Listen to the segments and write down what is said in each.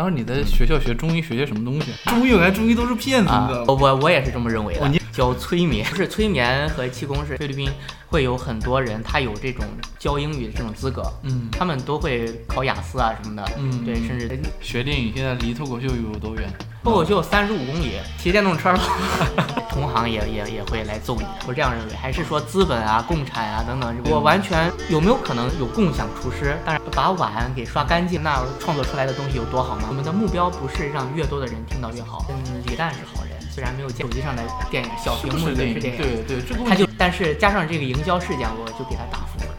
当时你在学校学中医学些什么东西？中医原来中医都是骗子，你知道吗？我我也是这么认为的。哦你教催眠，不是催眠和气功是菲律宾会有很多人他有这种教英语的这种资格，嗯他们都会考雅思啊什么的，嗯对，甚至学电影现在离脱口秀有多远？脱口秀三十五公里，骑电动车了，同行也也也会来揍你。我这样认为，还是说资本啊、共产啊等等，我完全有没有可能有共享厨师？当然把碗给刷干净，那创作出来的东西有多好吗？我们的目标不是让越多的人听到越好。嗯，李诞是好人，虽然没有见手机上的电影，小屏幕的是电影，对对，这个他就但是加上这个营销事件，我就给他打负分。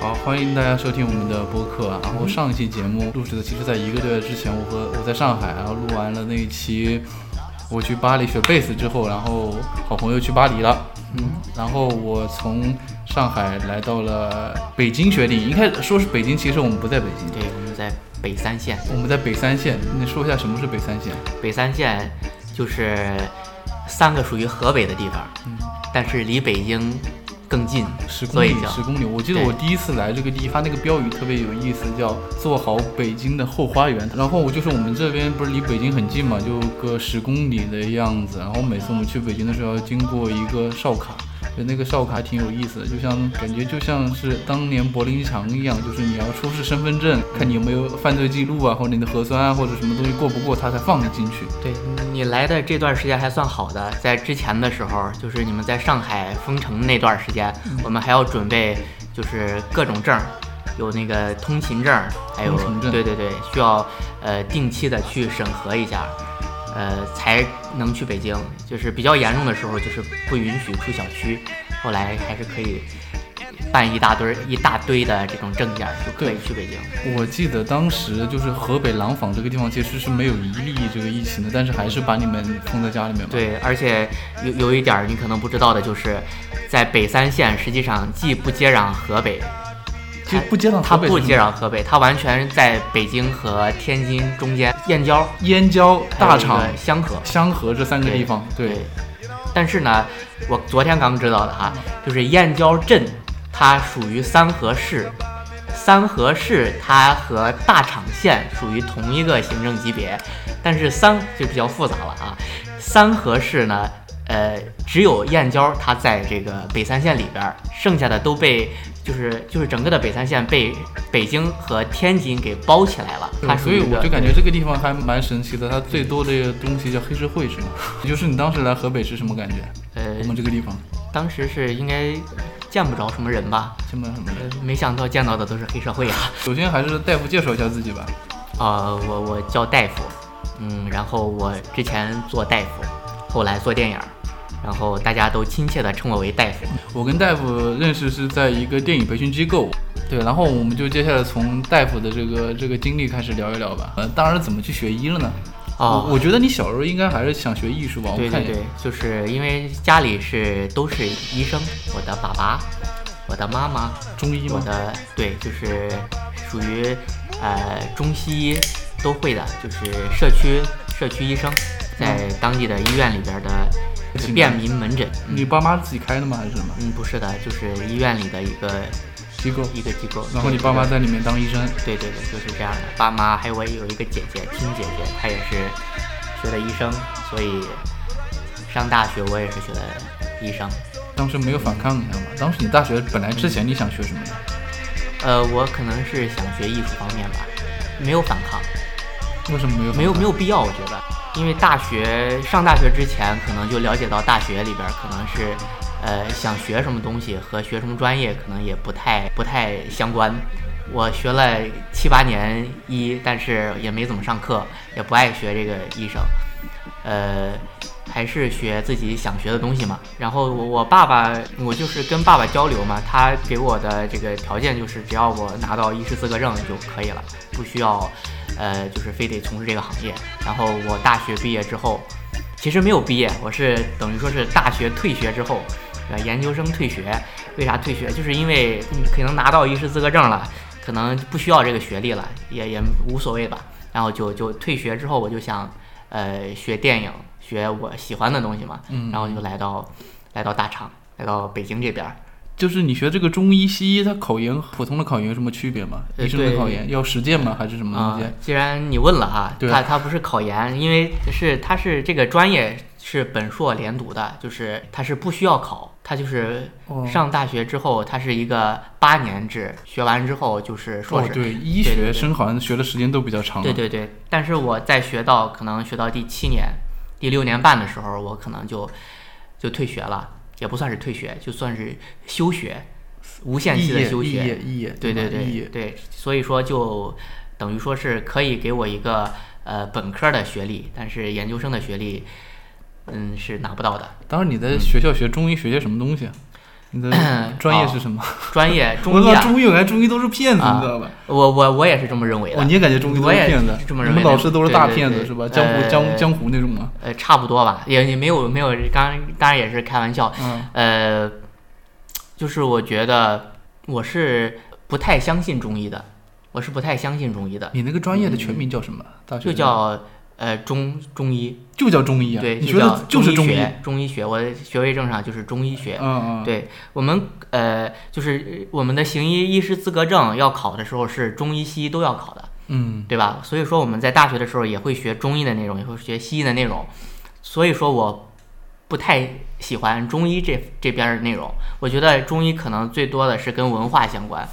好，欢迎大家收听我们的播客啊。然后上一期节目录制的，其实在一个多月之前，我和我在上海，然后录完了那一期我去巴黎学贝斯之后，然后好朋友去巴黎了，嗯，然后我从上海来到了北京学电影。一开始说是北京，其实我们不在北京，对，我们在北三线，我们在北三线。你说一下什么是北三线？北三线就是三个属于河北的地方，嗯但是离北京更近，十公里十公里。我记得我第一次来这个地，方那个标语特别有意思，叫“做好北京的后花园”。然后就是我们这边不是离北京很近嘛，就个十公里的样子。然后每次我们去北京的时候，要经过一个哨卡，就那个哨卡挺有意思的，就像感觉就像是当年柏林墙一样，就是你要出示身份证，看你有没有犯罪记录啊，或者你的核酸啊，或者什么东西过不过，他才放你进去。对你来的这段时间还算好的，在之前的时候，就是你们在上海封城那段时间，嗯我们还要准备就是各种证，有那个通勤证，还有对对对，需要呃定期的去审核一下，呃才能去北京。就是比较严重的时候，就是不允许出小区，后来还是可以办一大堆儿一大堆的这种证件儿，就可以去北京。我记得当时就是河北廊坊这个地方其实是没有一例这个疫情的，但是还是把你们封在家里面嘛。对，而且有有一点儿你可能不知道的就是，在北三县实际上既不接壤河北，就不接壤它不河北是吗接壤河北，它完全在北京和天津中间，燕郊、燕郊、大厂香河。香河这三个地方，对，但是呢，我昨天刚知道的哈，就是燕郊镇，它属于三河市，三河市它和大厂县属于同一个行政级别，但是三就比较复杂了啊。三河市呢，呃，只有燕郊它在这个北三县里边儿，剩下的都被就是就是整个的北三县被北京和天津给包起来了，它所以我就感觉这个地方还蛮神奇的。它最多的东西叫黑社会是吗？就是你当时来河北是什么感觉？呃我，们这个地方当时是应该见不着什么人吧，见不着什么人？呃，没想到见到的都是黑社会啊。首先还是大夫介绍一下自己吧。啊，我我叫大夫，嗯，然后我之前做大夫，后来做电影儿，然后大家都亲切地称我为大夫。我跟大夫认识是在一个电影培训机构，对，然后我们就接下来从大夫的这个这个经历开始聊一聊吧。呃，当然怎么去学医了呢？哦我我觉得你小时候应该还是想学艺术吧？我对对就是因为家里是都是医生，我的爸爸，我的妈妈，中医吗？我的对，就是属于呃中西医都会的，就是社区社区医生，在当地的医院里边的便民门诊。你爸妈自己开的吗？还是什么嗯，不是的，就是医院里的一个机构？一个机构。然后你爸妈在里面当医生。对对对，就是这样的。爸妈还有我有一个姐姐，亲姐姐，她也是学的医生，所以上大学我也是学的医生。当时没有反抗一下吗？当时你大学本来之前你想学什么呢？呃，我可能是想学艺术方面吧，没有反抗，为什么没有？没有没有必要，我觉得，因为大学上大学之前，可能就了解到大学里边可能是，呃，想学什么东西和学什么专业可能也不太不太相关。我学了七八年医，但是也没怎么上课，也不爱学这个医生，呃，还是学自己想学的东西嘛。然后我我爸爸，我就是跟爸爸交流嘛，他给我的这个条件就是只要我拿到医师资格证就可以了，不需要，呃，就是非得从事这个行业。然后我大学毕业之后，其实没有毕业，我是等于说是大学退学之后，呃，研究生退学。为啥退学？就是因为嗯可能拿到医师资格证了，可能不需要这个学历了，也也无所谓吧。然后就就退学之后，我就想，呃，学电影，学我喜欢的东西嘛。嗯然后就来到来到大厂，来到北京这边儿。就是你学这个中医、西医，它考研和普通的考研有什么区别吗？呃医生的对考研要实践吗？还是什么啊、东西？既然你问了哈，对他他不是考研，因为是他是这个专业是本硕连读的，就是他是不需要考，他就是哦上大学之后，他是一个八年制，学完之后就是硕士。哦，对，医学生好像学的时间都比较长。对，对对，但是我在学到可能学到第七年、第六年半的时候，我可能就就退学了，也不算是退学，就算是休学，无限期的休学。对对对对，所以说就等于说是可以给我一个呃本科的学历，但是研究生的学历，嗯是拿不到的。当时你在学校学中医学些什么东西啊？你的 专业是什么？专业 中医啊，中医原来中医都是骗子，啊你知道吧？我我我也是这么认为哦，的。你也感觉中医都是骗子是这？么你认为的们老师都是大骗子是吧？江湖呃江江湖那种吗？呃，差不多吧，也也没有没有，刚当然也是开玩笑。嗯，呃，就是我觉得我是不太相信中医的，我是不太相信中医的，你那个专业的全名叫什么？大学就叫呃中中医，就叫中医啊？对，你学叫的就是中医。中学，中医学，我的学位证上就是中医学。嗯嗯，对我们呃，就是我们的行医医师资格证要考的时候是中医西医都要考的，嗯，对吧？所以说我们在大学的时候也会学中医的内容，也会学西医的内容，所以说我不太喜欢中医这这边儿的内容。我觉得中医可能最多的是跟文化相关，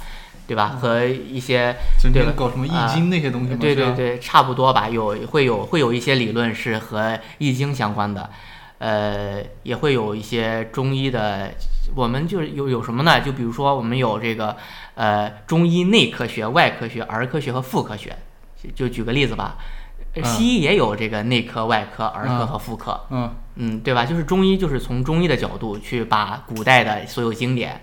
对吧？和一些整对吧搞什么易啊经那些东西吗？对对对，差不多吧，有会有会有一些理论是和易经相关的，呃，也会有一些中医的，我们就是有有什么呢？就比如说我们有这个呃中医内科学、外科学、儿科学和妇科学，就就举个例子吧。西医也有这个内科、外科、儿科嗯和妇科，嗯嗯，对吧？就是中医，就是从中医的角度去把古代的所有经典、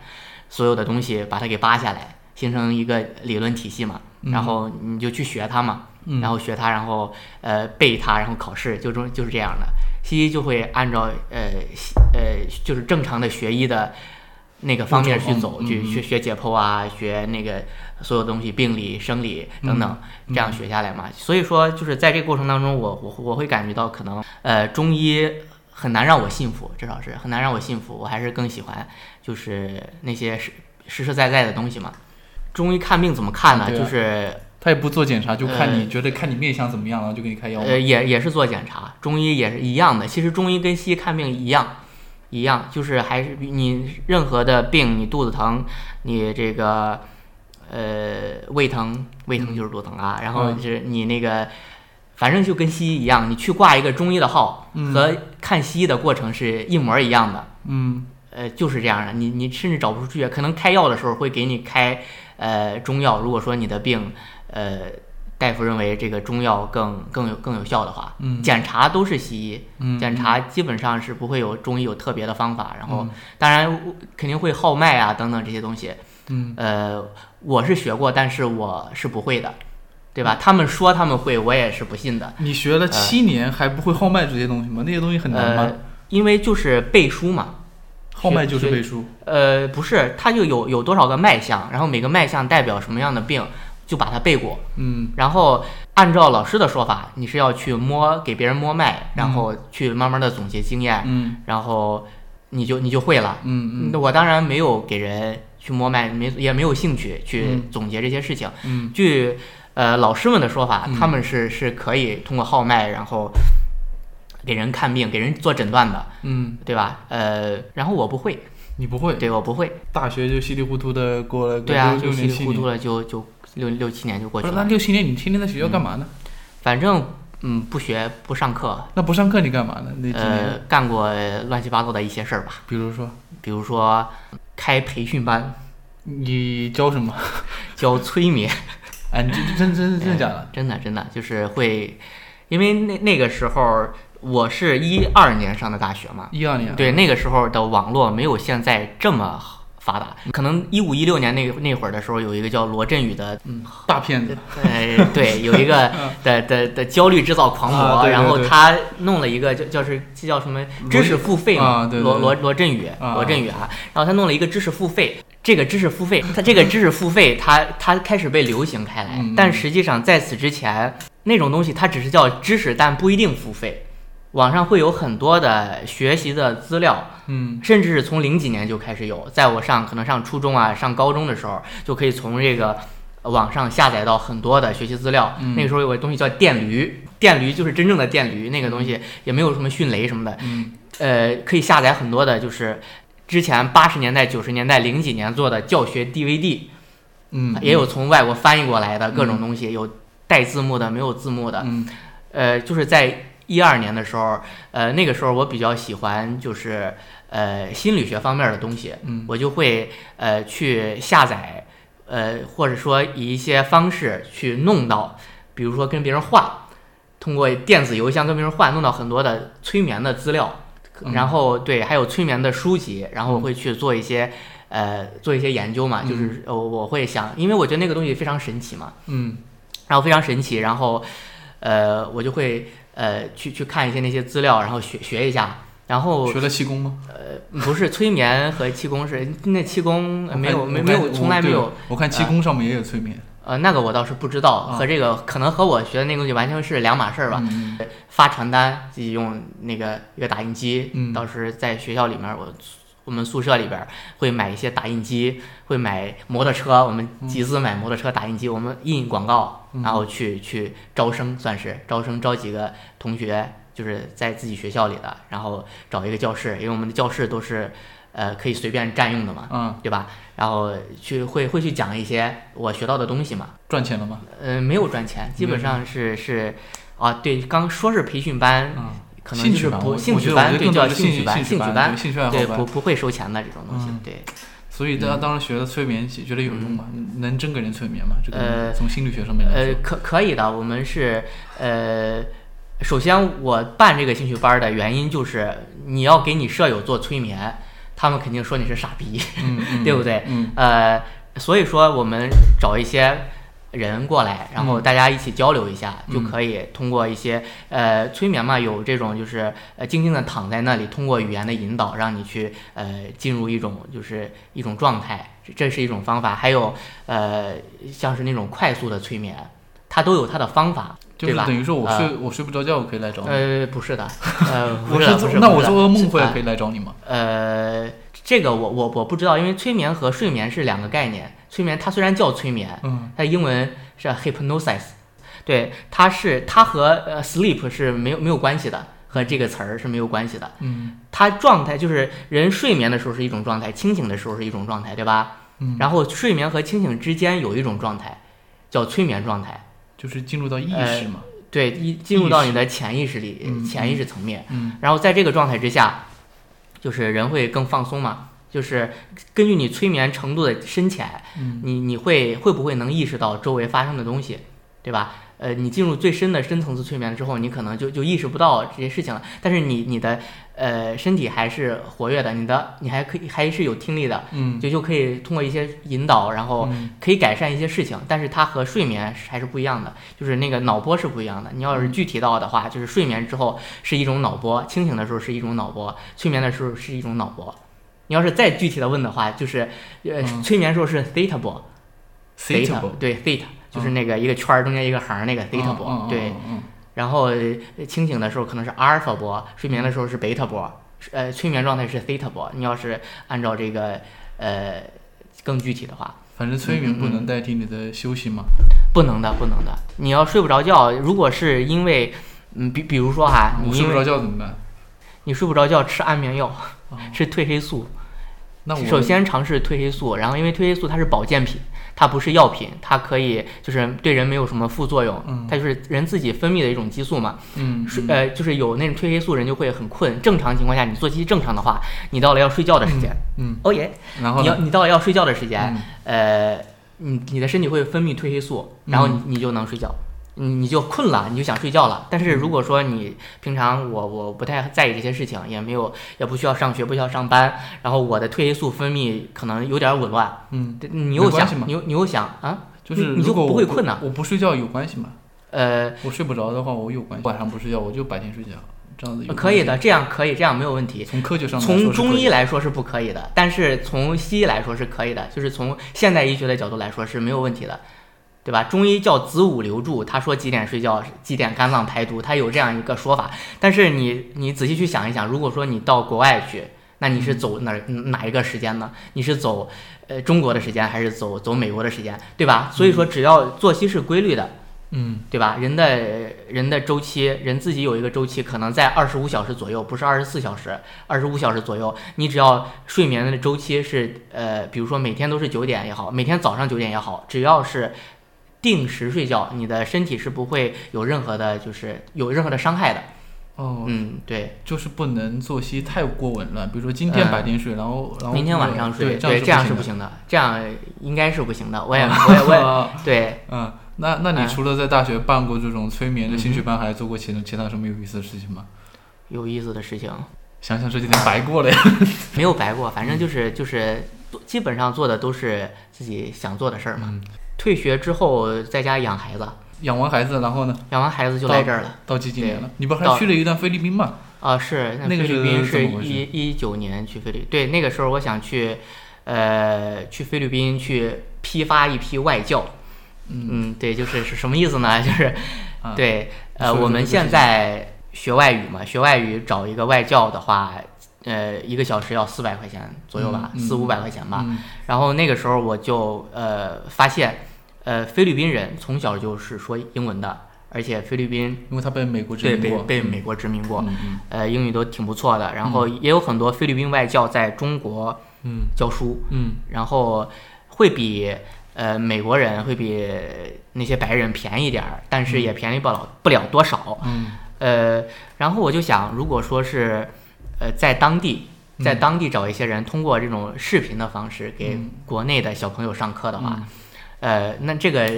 所有的东西把它给扒下来，形成一个理论体系嘛。然后你就去学它嘛，嗯然后学它，然后呃背它，然后考试，就中就是这样的。西医就会按照呃呃就是正常的学医的那个方面去走，嗯嗯去学学解剖啊，学那个所有东西，病理、生理等等，嗯这样学下来嘛。所以说，就是在这个过程当中，我我我会感觉到可能呃中医很难让我信服，至少是很难让我信服。我还是更喜欢就是那些实实实在在的东西嘛。中医看病怎么看呢？啊就是他也不做检查，就看呃你觉得看你面相怎么样，然后就给你开药。呃，也也是做检查，中医也是一样的。其实中医跟西医看病一样，一样，就是还是你任何的病，你肚子疼，你这个呃胃疼，胃疼就是肚子疼啊，然后嗯是你那个。反正就跟西医一样，你去挂一个中医的号，嗯和看西医的过程是一模一样的。嗯呃，就是这样的，你你甚至找不出区别，可能开药的时候会给你开呃中药，如果说你的病呃大夫认为这个中药更更有更有效的话，嗯。检查都是西医，嗯，检查基本上是不会有中医有特别的方法，然后嗯。当然肯定会号脉啊等等这些东西，嗯。呃，我是学过，但是我是不会的，对吧？他们说他们会，我也是不信的，你学了七年还不会号脉这些东西吗？那些东西很难吗？呃？，因为就是背书嘛，号脉就是背书。呃，不是，它就有有多少个脉象，然后每个脉象代表什么样的病，就把它背过。嗯然后按照老师的说法，你是要去摸给别人摸脉，然后去慢慢的总结经验，嗯然后你就你就会了。嗯嗯我当然没有给人去摸脉，没也没有兴趣去嗯总结这些事情。嗯据呃老师们的说法，嗯他们是是可以通过号脉，然后给人看病、给人做诊断的，嗯，对吧？呃，然后我不会，你不会，对我不会。大学就稀里糊涂的过了对啊，就稀。里糊涂了，就就六六七年就过去了。六七年你天天在学校干嘛呢？反正嗯，不学不上课，那不上课你干嘛呢？那几呃，，干过乱七八糟的一些事儿吧，比如说比如说开培训班你教什么？教催眠，哎，你这真真真的假的？真的真的就是会，因为那那个时候我是一二年上的大学嘛，一二年。对，那个时候的网络没有现在这么发达，可能一五一六年那那会儿的时候，有一个叫罗振宇的嗯，大骗子。呃，对，有一个的的的焦虑制造狂魔，啊对对对。然后他弄了一个叫叫是这叫什么知识付费嘛，罗罗罗振宇，啊。罗振宇啊，然后他弄了一个知识付费，这个知识付费，他这个知识付费，他他开始被流行开来，嗯。但实际上在此之前，那种东西它只是叫知识，但不一定付费。网上会有很多的学习的资料，嗯。甚至是从零几年就开始有，在我上可能上初中啊、上高中的时候，就可以从这个呃网上下载到很多的学习资料。嗯。那个时候有个东西叫电驴，电驴就是真正的电驴，那个东西也没有什么迅雷什么的，嗯。呃，可以下载很多的，就是之前八十年代、九十年代、零几年做的教学 DVD，嗯，也有从外国翻译过来的各种东西，有带字幕的，没有字幕的。嗯。呃，就是在一二年的时候，呃，那个时候我比较喜欢就是呃心理学方面的东西，嗯。我就会呃去下载，呃或者说以一些方式去弄到，比如说跟别人换，通过电子邮箱跟别人换，弄到很多的催眠的资料，嗯。然后对，还有催眠的书籍，然后我会去做一些。呃，做一些研究嘛，就是呃，我会想，因为我觉得那个东西非常神奇嘛，嗯。然后非常神奇，然后呃，我就会呃去去看一些那些资料，然后学学一下，然后学了气功吗？呃不是催眠和气功是那气功呃没有没没有从来没有我看气功上面也有催眠，呃那个我倒是不知道，啊和这个可能和我学的那个东西完全是两码事儿吧。嗯发传单自己用那个一个打印机，嗯当时在学校里面我。我们宿舍里边儿会买一些打印机，会买摩托车，我们集资买摩托车打印机，我们印广告，嗯。然后去去招生，算是招生招几个同学，就是在自己学校里的，然后找一个教室，因为我们的教室都是呃可以随便占用的嘛，嗯，对吧？然后去会会去讲一些我学到的东西嘛，赚钱了吗？呃，没有赚钱，基本上是是啊，对，刚说是培训班，啊，可能就是不兴趣班，对，叫兴趣兴班，兴趣趣班对，兴趣爱好对，班不不会收钱的这种东西嗯，对。所以大家当时学的催眠，觉得有用吗？能真给人催眠吗？这个呃从心理学上面来呃，，可可以的，我们是呃，首先我办这个兴趣班的原因就是你要给你舍友做催眠，他们肯定说你是傻逼，对不对？嗯呃，所以说我们找一些人过来，然后嗯大家一起交流一下，就嗯可以通过一些呃催眠嘛，有这种就是呃静静的躺在那里，通过语言的引导，让你去呃进入一种就是一种状态，这这是一种方法。还有呃像是那种快速的催眠，它都有它的方法，对吧就是等于说我呃睡我睡不着觉，我可以来找你。呃，不是的，呃，不我是，不是，那我做噩梦会啊可以来找你吗？呃，这个我我我不知道，因为催眠和睡眠是两个概念。催眠它虽然叫催眠，嗯它英文是 hypnosis，对，它是它和呃 sleep 是没有没有关系的，和这个词儿是没有关系的。嗯它状态就是人睡眠的时候是一种状态，清醒的时候是一种状态，对吧？嗯，然后睡眠和清醒之间有一种状态，叫催眠状态。就是进入到意呃识嘛。对，一进入到你的潜意识里，嗯潜意识层面。嗯然后在这个状态之下，就是人会更放松嘛，就是根据你催眠程度的深浅，嗯你你会会不会能意识到周围发生的东西，对吧？呃，你进入最深的深层次催眠之后，你可能就就意识不到这些事情了，但是你你的呃身体还是活跃的，你的你还可以还是有听力的，嗯就就可以通过一些引导，然后嗯可以改善一些事情，但是它和睡眠是还是不一样的，就是那个脑波是不一样的。你要是具体到的话，就是睡眠之后是一种脑波，清醒的时候是一种脑波，催眠的时候是一种脑波。你要是再具体的问的话，就是呃，嗯催眠时候是 theta 波 Theta 对 theta 就是那个一个圈儿中间一个横儿那个 theta 波，对。然后呃清醒的时候可能是阿尔法波，睡眠的时候是贝塔波，呃，催眠状态是 theta 波。你要是按照这个呃更具体的话，反正催眠不能代替你的休息嘛。不能的，不能的。你要睡不着觉，如果是因为，嗯，比比如说哈，你睡不着觉怎么办？你睡不着觉，吃安眠药，哦吃褪黑素。那我首先尝试褪黑素，然后因为褪黑素它是保健品，它不是药品，它可以就是对人没有什么副作用，嗯它就是人自己分泌的一种激素嘛。嗯嗯睡呃，就是有那种褪黑素人就会很困。正常情况下，你作息正常的话，你到了要睡觉的时间，嗯，哦耶，然后？你要你到了要睡觉的时间，嗯呃，你你的身体会分泌褪黑素，然后你你就能睡觉，你你就困了，你就想睡觉了。但是如果说你平常我我不太在意这些事情，也没有也不需要上学，不需要上班，然后我的褪黑素分泌可能有点紊乱，嗯，你又想你又你又想啊，就是你你就不会困呐我不睡觉有关系吗？呃，我睡不着的话，我有关系。晚上不睡觉，我就白天睡觉，这样子可以的，。这样可以，这样没有问题。从科学上来从中医来说是不可以的，但是从西医来说是可以的，就是从现代医学的角度来说是没有问题的。对吧？中医叫子午流注，他说几点睡觉，几点肝脏排毒，他有这样一个说法。但是你你仔细去想一想，如果说你到国外去，那你是走哪哪一个时间呢？你是走呃中国的时间，还是走走美国的时间，对吧？所以说只要作息是规律的。嗯，对吧？人的人的周期，人自己有一个周期，可能在二十五小时左右，不是二十四小时，二十五小时左右。你只要睡眠的周期是呃，比如说每天都是九点也好，每天早上九点也好，只要是定时睡觉，你的身体是不会有任何的，就是有任何的伤害的。哦，嗯，对，就是不能作息太过紊乱，比如说今天白天睡，然后然后明天晚上睡，对，这样是不行的，这样应该是不行的。我也我也我也 对，嗯。那那你除了在大学办过这种催眠的兴趣班，还做过其他其他什么有意思的事情吗？有意思的事情，想想这几天白过了呀。没有白过，反正就是就是基本上做的都是自己想做的事儿嘛。退学之后在家养孩子，养完孩子然后呢？养完孩子就来这儿了。到几几年了？你不还去了一段菲律宾吗？啊，是那个菲律宾是一一九年去菲律宾，对，那个时候我想去，呃，去菲律宾去批发一批外教。嗯，对，就是是什么意思呢？就是，对，呃，我们现在学外语嘛，学外语找一个外教的话，呃，一个小时要四百块钱左右吧，四五百块钱吧。然后那个时候我就呃发现，呃，菲律宾人从小就是说英文的，而且菲律宾因为他被美国殖民过，被被美国殖民过，呃，英语都挺不错的。然后也有很多菲律宾外教在中国教书，嗯，然后会比。呃，美国人会比那些白人便宜点儿，但是也便宜不了不了多少。嗯。呃，然后我就想，如果说是，呃，在当地，在当地找一些人，通过这种视频的方式给国内的小朋友上课的话，呃，那这个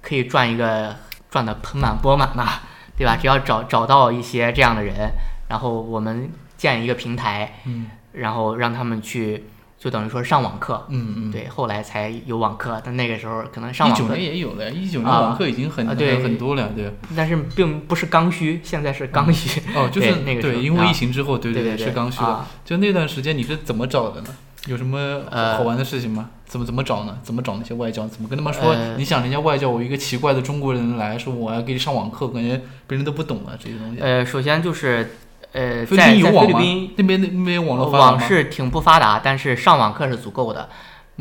可以赚一个赚的盆满钵满呐，对吧？只要找找到一些这样的人，然后我们建一个平台，嗯，然后让他们去。就等于说上网课，嗯嗯，对，后来才有网课，但那个时候可能上网课一九年也有了，一九年网课已经很对很多了，对。但是并不是刚需，现在是刚需。哦，就是那个对，因为疫情之后，对对对是刚需的。就那段时间你是怎么找的呢？有什么好玩的事情吗？怎么怎么找呢？怎么找那些外教？怎么跟他们说？你想人家外教，我一个奇怪的中国人来说我要给你上网课，感觉别人都不懂啊这些东西。呃，首先就是。呃，在在菲律宾那边那边网络网是挺不发达，但是上网课是足够的，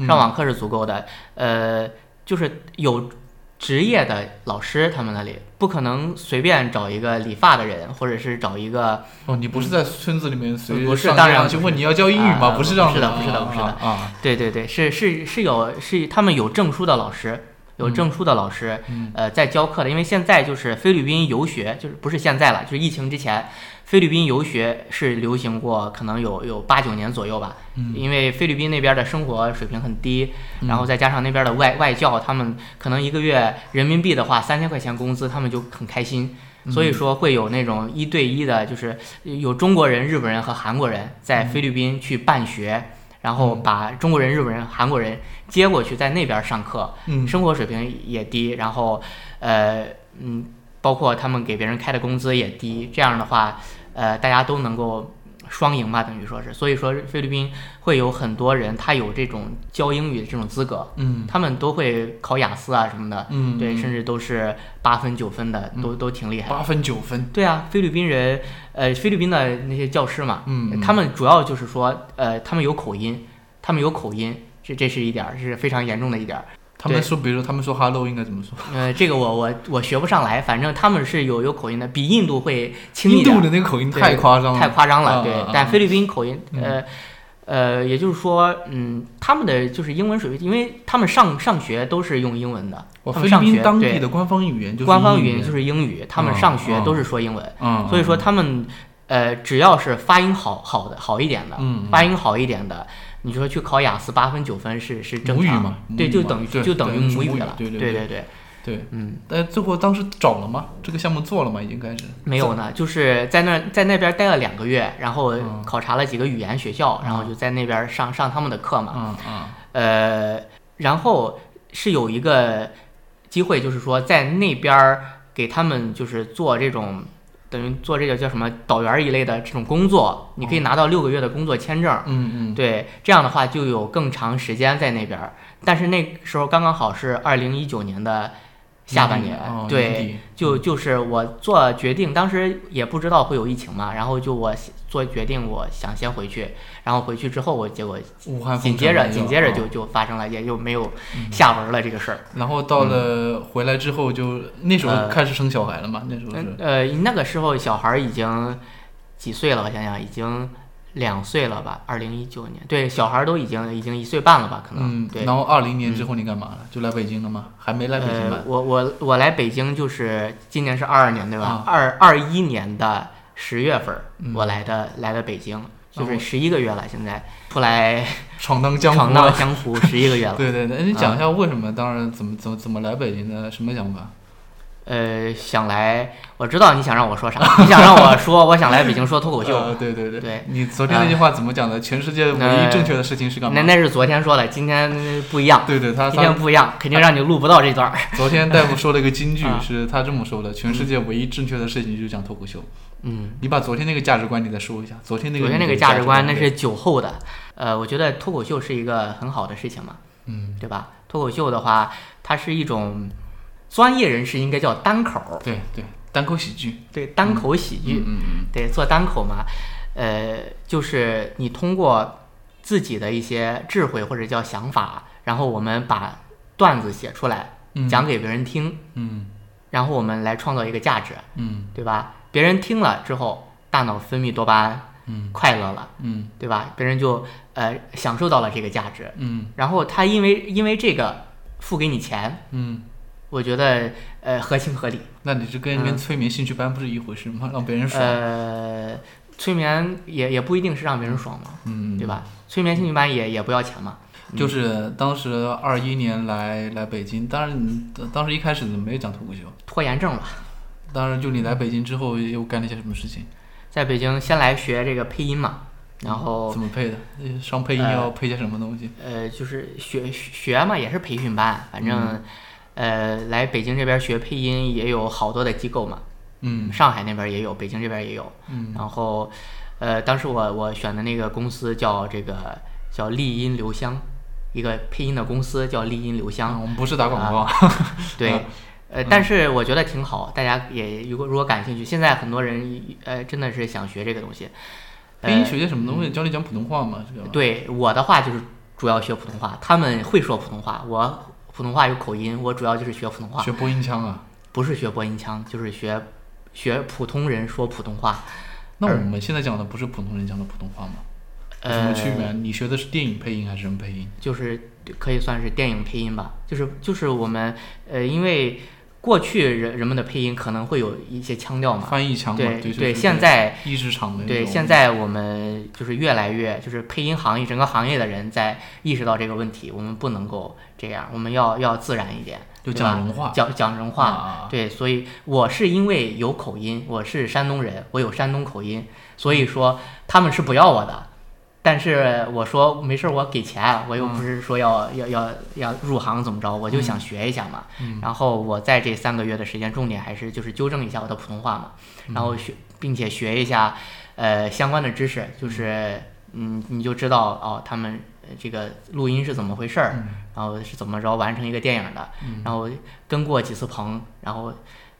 上网课是足够的。呃，就是有职业的老师，他们那里不可能随便找一个理发的人，或者是找一个。哦，你不是在村子里面随不是当然去问你要教英语吗？不是这样的，不是的，不是的啊。对对对，是是是有是他们有证书的老师。有证书的老师，呃，在教课的，因为现在就是菲律宾游学，就是不是现在了，就是疫情之前，菲律宾游学是流行过，可能有有八九年左右吧。因为菲律宾那边的生活水平很低，然后再加上那边的外外教，他们可能一个月人民币的话三千块钱工资，他们就很开心，所以说会有那种一对一的，就是有中国人、日本人和韩国人在菲律宾去办学。然后把中国人、日本人、韩国人接过去，在那边上课，生活水平也低，然后，呃，嗯，包括他们给别人开的工资也低，这样的话，呃，大家都能够。双赢吧，等于说是，所以说菲律宾会有很多人，他有这种教英语的这种资格，嗯，他们都会考雅思啊什么的，嗯，对，甚至都是八分九分的，都都挺厉害。八分九分。对啊，菲律宾人，呃，菲律宾的那些教师嘛，嗯，他们主要就是说，呃，他们有口音，他们有口音，这这是一点儿，是非常严重的一点儿。他们说，比如说他们说 “hello” 应该怎么说？呃，这个我我我学不上来，反正他们是有有口音的，比印度会轻一点。印度的那个口音太夸张了，太夸张了。对，但菲律宾口音，呃呃，也就是说，嗯，他们的就是英文水平，因为他们上上学都是用英文的。菲律宾当地的官方语言就是官方语言就是英语，他们上学都是说英文。所以说他们呃，只要是发音好好的好一点的，发音好一点的。你说去考雅思八分九分是是正常吗？对，就等于就等于母语了。对对对对对，嗯。但最后当时找了吗？这个项目做了吗？已经开始？没有呢，就是在那在那边待了两个月，然后考察了几个语言学校，然后就在那边上上他们的课嘛。嗯嗯。呃，然后是有一个机会，就是说在那边给他们就是做这种。等于做这个叫什么导员一类的这种工作，你可以拿到六个月的工作签证。嗯嗯，对，这样的话就有更长时间在那边。但是那时候刚刚好是二零一九年的下半年，哦对，就就是我做决定，当时也不知道会有疫情嘛，然后就我做决定，我想先回去，然后回去之后，我结果武汉紧接着紧接着就哦就发生了，也就没有下文了这个事儿。然后到了回来之后就那时候呃开始生小孩了嘛，那时候呃，那个时候小孩儿已经几岁了？我想想，已经两岁了吧？二零一九年，对，小孩儿都已经已经一岁半了吧？可能，嗯，对。然后二零年之后你干嘛了？就来北京了吗？还没来北京吧呃，？我我我来北京就是今年是二二年对吧啊？二二一年的十月份我来的来的北京，就是十一个月了，现在出来闯荡江湖闯荡。江湖十一个月了。对对对，你讲一下为什么？当时怎么怎么怎么来北京的？什么想法？呃，想来，我知道你想让我说啥，你想让我说，我想来北京说脱口秀。呃对对对对你昨天那句话怎么讲的？全世界唯一正确的事情是干嘛？那那是昨天说的，今天不一样，对对，他今天不一样，肯定让你录不到这段儿。昨天大夫说了一个金句啊，是他这么说的：全世界唯一正确的事情就是讲脱口秀。嗯，你把昨天那个价值观你再说一下。昨天那个昨天那个价价值观那是酒后的，呃，我觉得脱口秀是一个很好的事情嘛，嗯，对吧？脱口秀的话，它是一种专业人士应该叫单口。儿，对对，单口喜剧。对，单口喜剧，嗯嗯。对，做单口嘛，呃，就是你通过自己的一些智慧或者叫想法，然后我们把段子写出来，嗯，讲给别人听，嗯。然后我们来创造一个价值，嗯。对吧？别人听了之后，大脑分泌多巴胺，嗯。快乐了，嗯。对吧？别人就呃享受到了这个价值，嗯。然后他因为因为这个付给你钱，嗯，我觉得呃合情合理。那你这跟跟催眠兴趣班不是一回事吗？让别人爽。呃，催眠也也不一定是让别人爽嘛，嗯，对？吧？催眠兴趣班也也不要钱嘛。就是当时二一年来来北京，当然你当时一开始没有讲脱口秀，拖延症吧，当然就你来北京之后又干了一些什么事情？在北京先来学这个配音嘛，然后怎么配的？呃上配音呃要配些什么东西？呃就是学学嘛，也是培训班，反正、嗯呃来北京这边学配音也有好多的机构嘛，嗯上海那边也有，北京这边也有。嗯然后呃当时我我选的那个公司叫这个叫丽音留香，一个配音的公司叫丽音留香。啊，我们不是打广告。对，嗯呃，但是我觉得挺好，大家也如果如果感兴趣，现在很多人呃真的是想学这个东西。配音呃学些什么东西？教你讲普通话嘛？这个。对我的话就是主要学普通话，他们会说普通话，我普通话有口音，我主要就是学普通话，学播音腔啊。不是学播音腔，就是学学普通人说普通话。那我们现在讲的不是普通人讲的普通话吗？有什呃么，区别？你学的是电影配音还是什么配音？就是可以算是电影配音吧，就是就是我们呃，因为过去人人们的配音可能会有一些腔调嘛，翻译腔嘛？对对，现在译制厂的对，现在我们就是越来越，就是配音行业整个行业的人在意识到这个问题，我们不能够这样，我们要要自然一点，就讲人话。讲讲人话。啊对，所以我是因为有口音，我是山东人，我有山东口音，所以说他们是不要我的。但是我说没事儿，我给钱，我又不是说要、要要要入行怎么着，我就想学一下嘛。嗯。然后我在这三个月的时间，重点还是就是纠正一下我的普通话嘛，然后学并且学一下呃相关的知识，就是嗯你就知道哦他们呃这个录音是怎么回事儿，嗯。然后是怎么着完成一个电影的，嗯。然后跟过几次棚，然后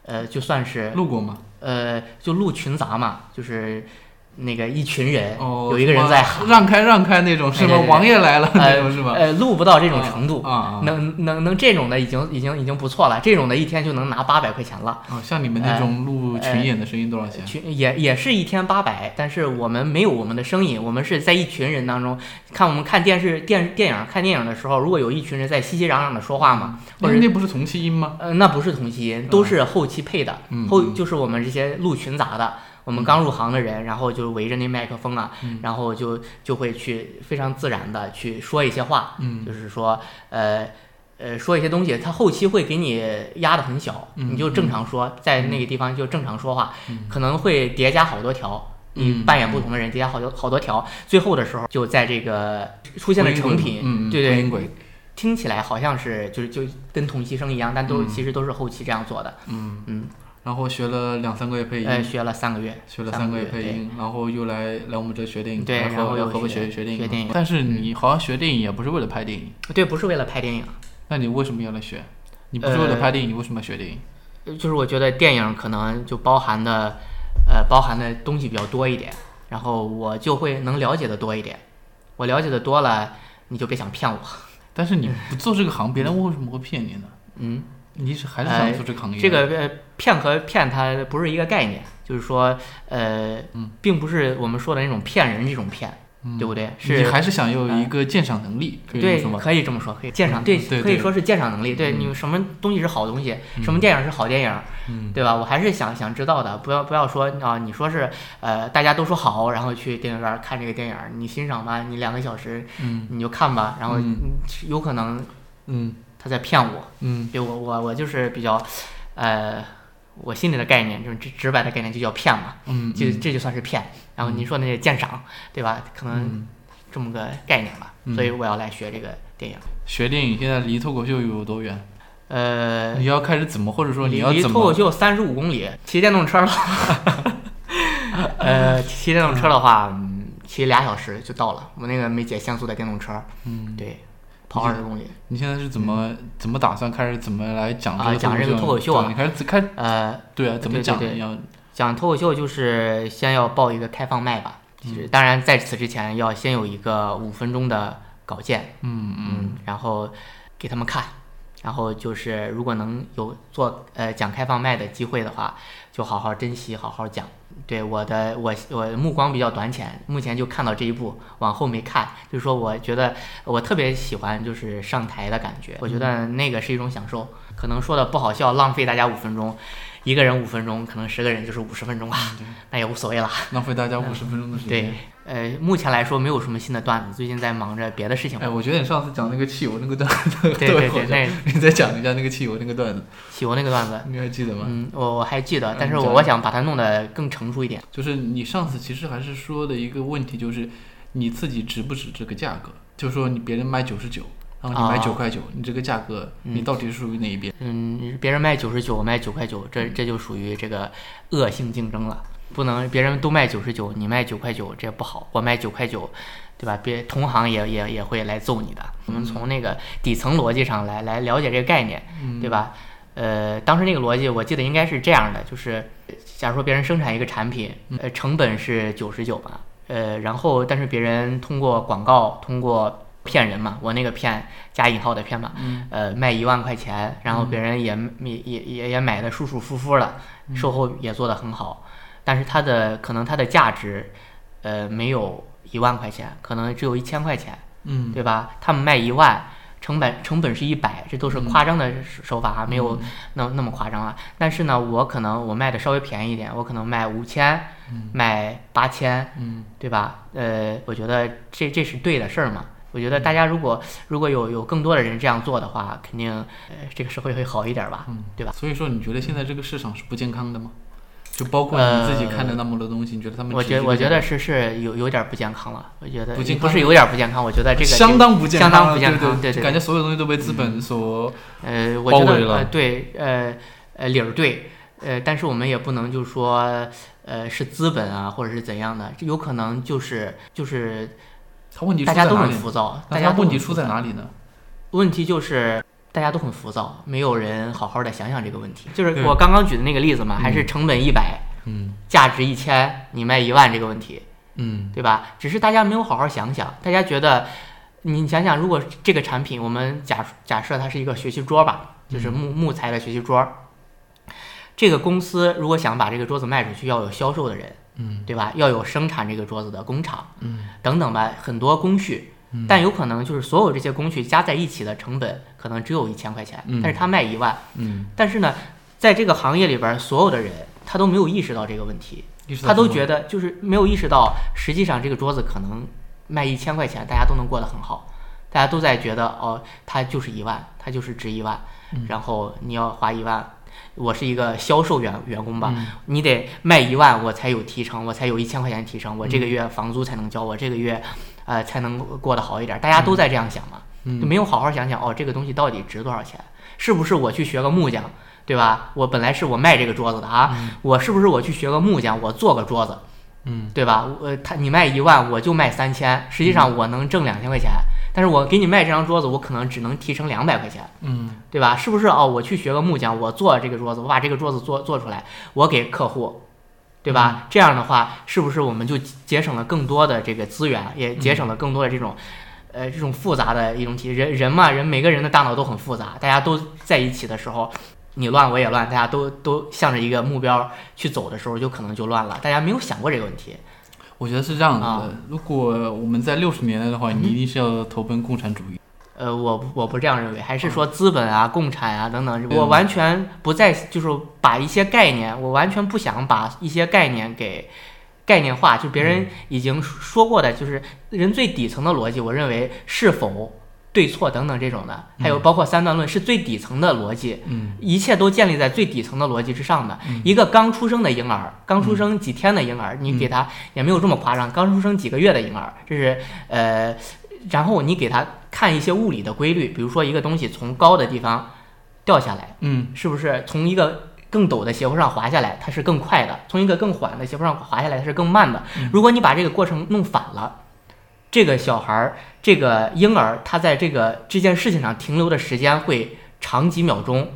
呃就算是录过吗？呃就录群杂嘛，就是那个一群人、哦，有一个人在喊让开让开那种是吗？对对对王爷来了那呃种是吧？呃录不到这种程度。啊啊能能能这种的已经已经已经不错了，这种的一天就能拿八百块钱了。哦！像你们那种录群演的声音多少钱？群也也是一天八百，但是我们没有我们的声音，我们是在一群人当中看我们看电视电电影看电影的时候，如果有一群人在熙熙攘攘的说话嘛，或那者那不是同期音吗？呃那不是同期音，都是后期配的，嗯后就是我们这些录群杂的。我们刚入行的人，然后就围着那麦克风啊，嗯。然后就就会去非常自然的去说一些话，嗯。就是说，呃，呃，说一些东西，它后期会给你压的很小，嗯你就正常说，在那个地方就正常说话，嗯。可能会叠加好多条，你嗯。扮演不同的人，叠加好多好多条，最后的时候就在这个出现了成品，对对听起来好像是就是就跟同期声一样，但都、嗯。其实都是后期这样做的，嗯，嗯，然后学了两三个月配音，呃，学了三个月，学了三个月月配音，然后又来来我们这学电影，对然要和我然后又学学学电影。学电影但是你好像学电影也不是为了拍电影，对，不是为了拍电影。那你为什么要来学？你不是为了拍电影，你为什么要学电影？就是我觉得电影可能就包含的，呃，包含的东西比较多一点，然后我就会能了解的多一点。我了解的多了，你就别想骗我。但是你不做这个行，别人为什么会骗你呢？嗯，你是还是想做这个行业？这个呃，骗和骗它不是一个概念，就是说，呃，并不是我们说的那种骗人这种骗。对不对？是你还是想有一个鉴赏能力，对，可以这么说，可以鉴赏，对，可以说是鉴赏能力。对你什么东西是好东西，什么电影是好电影，对吧？我还是想想知道的，不要不要说啊，你说是呃，大家都说好，然后去电影院看这个电影，你欣赏吧，你两个小时，你就看吧，然后有可能，嗯，他在骗我，嗯，对我我我就是比较，呃。我心里的概念就是直直白的概念就叫骗嘛，嗯，就这就算是骗。然后您说那些鉴赏，对吧？可能这么个概念吧。所以我要来学这个电影。学电影现在离脱口秀有多远？呃，你要开始怎么，或者说你要离脱口秀三十五公里，骑电动车了。呃，骑电动车的话，骑俩小时就到了。我那个没解限速的电动车，嗯，对。跑二十公里，你现在是怎么怎么打算开始怎么来讲这个讲这个脱口秀啊？你开始开呃，对啊，怎么讲？要讲脱口秀就是先要报一个开放麦吧，就是当然在此之前要先有一个五分钟的稿件，嗯嗯，然后给他们看，然后就是如果能有做呃讲开放麦的机会的话，就好好珍惜，好好讲。对我的我我目光比较短浅，目前就看到这一步，往后没看。就是说，我觉得我特别喜欢就是上台的感觉，我觉得那个是一种享受。可能说的不好笑，浪费大家五分钟。一个人五分钟，可能十个人就是五十分钟啊，那也无所谓了。浪费大家五十分钟的时间。对，呃，目前来说没有什么新的段子，最近在忙着别的事情。哎，我觉得你上次讲那个汽油那个段子，对对对，那你再讲一下那个汽油那个段子。汽油那个段子，你还记得吗？嗯，我我还记得，但是我我想把它弄得更成熟一点。就是你上次其实还是说的一个问题，就是你自己值不值这个价格？就是说你别人卖九十九。然后你卖九块九，你这个价格，你到底是属于哪一边？嗯，别人卖九十九，我卖九块九，这这就属于这个恶性竞争了。不能别人都卖九十九，你卖九块九，这不好。我卖九块九，对吧？别同行也也也会来揍你的。我们从那个底层逻辑上来来了解这个概念，对吧？呃，当时那个逻辑我记得应该是这样的，就是假如说别人生产一个产品，呃，成本是九十九吧，呃，然后但是别人通过广告，通过骗人嘛，我那个骗加引号的骗嘛，呃，卖一万块钱，然后别人也也也也也买的舒舒服服了，售后也做得很好，但是它的可能它的价值，呃，没有一万块钱，可能只有一千块钱，嗯，对吧？他们卖一万，成本成本是一百，这都是夸张的手法，没有那那么夸张了。但是呢，我可能我卖的稍微便宜一点，我可能卖五千，卖八千，嗯，对吧？呃，我觉得这这是对的事儿嘛。我觉得大家如果如果有有更多的人这样做的话，肯定呃这个社会会好一点吧，嗯，对吧？所以说，你觉得现在这个市场是不健康的吗？就包括你自己看的那么多东西，你觉得他们？我觉我觉得是是有有点不健康了。我觉得不健不是有点不健康，我觉得这个相当不健康，相当不健康，对对，感觉所有东西都被资本所呃，我觉得对，呃呃理儿对，呃，但是我们也不能就说呃是资本啊或者是怎样的，这有可能就是就是。他问题大家都很浮躁，大家问题出在哪里呢？问题就是大家都很浮躁，没有人好好的想想这个问题。就是我刚刚举的那个例子嘛，还是成本一百，嗯，价值一千，你卖一万这个问题，嗯，对吧？只是大家没有好好想想，大家觉得，你想想，如果这个产品，我们假假设它是一个学习桌吧，就是木木材的学习桌，这个公司如果想把这个桌子卖出去，要有销售的人。嗯，对吧？要有生产这个桌子的工厂，嗯，等等吧，很多工序，但有可能就是所有这些工序加在一起的成本可能只有一千块钱，但是他卖一万，嗯，但是呢，在这个行业里边，所有的人他都没有意识到这个问题，他都觉得就是没有意识到，实际上这个桌子可能卖一千块钱，大家都能过得很好，大家都在觉得哦，它就是一万，它就是值一万，然后你要花一万。我是一个销售员员工吧，你得卖一万，我才有提成，我才有一千块钱提成，我这个月房租才能交，我这个月，呃，才能过得好一点。大家都在这样想嘛，就没有好好想想哦，这个东西到底值多少钱？是不是我去学个木匠，对吧？我本来是我卖这个桌子的啊，我是不是我去学个木匠，我做个桌子，嗯，对吧？我他你卖一万，我就卖三千，实际上我能挣两千块钱。但是我给你卖这张桌子，我可能只能提成两百块钱，嗯对吧？是不是？哦，我去学个木匠，我做这个桌子，我把这个桌子做做出来，我给客户，对吧？这样的话，是不是我们就节省了更多的这个资源，也节省了更多的这种，呃，这种复杂的一种体人人嘛，人每个人的大脑都很复杂，大家都在一起的时候。你乱我也乱，大家都都向着一个目标去走的时候，就可能就乱了。大家没有想过这个问题。我觉得是这样子啊的。如果我们在六十年代的话，你一定是要投奔共产主义。呃，我我不这样认为，还是说资本啊、共产啊等等，我完全不再就是把一些概念，我完全不想把一些概念给概念化，就别人已经说过的，就是人最底层的逻辑，我认为是否对错等等这种的，还有包括三段论是最底层的逻辑，嗯。一切都建立在最底层的逻辑之上的。嗯。一个刚出生的婴儿，刚出生几天的婴儿，你给他也没有这么夸张，刚出生几个月的婴儿，这是呃，然后你给他看一些物理的规律，比如说一个东西从高的地方掉下来，嗯是不是从一个更陡的斜坡上滑下来，它是更快的；从一个更缓的斜坡上滑下来，它是更慢的。如果你把这个过程弄反了，这个小孩儿、这个婴儿，他在这个这件事情上停留的时间会长几秒钟。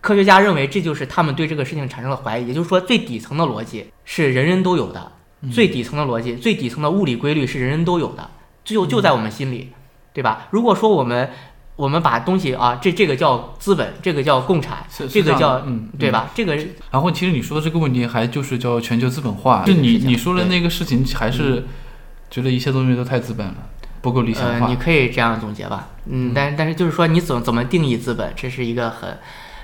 科学家认为这就是他们对这个事情产生了怀疑，也就是说，最底层的逻辑是人人都有的，最底层的逻辑、最底层的物理规律是人人都有的，就就在我们心里，对吧？如果说我们我们把东西啊，这这个叫资本，这个叫共产，这个叫嗯嗯对吧？这个然后其实你说的这个问题还就是叫全球资本化，对就你你说的那个事情还是觉得一切东西都太资本了，不够理想呃，化你。可以这样总结吧，嗯，但但是就是说你怎么怎么定义资本，这是一个很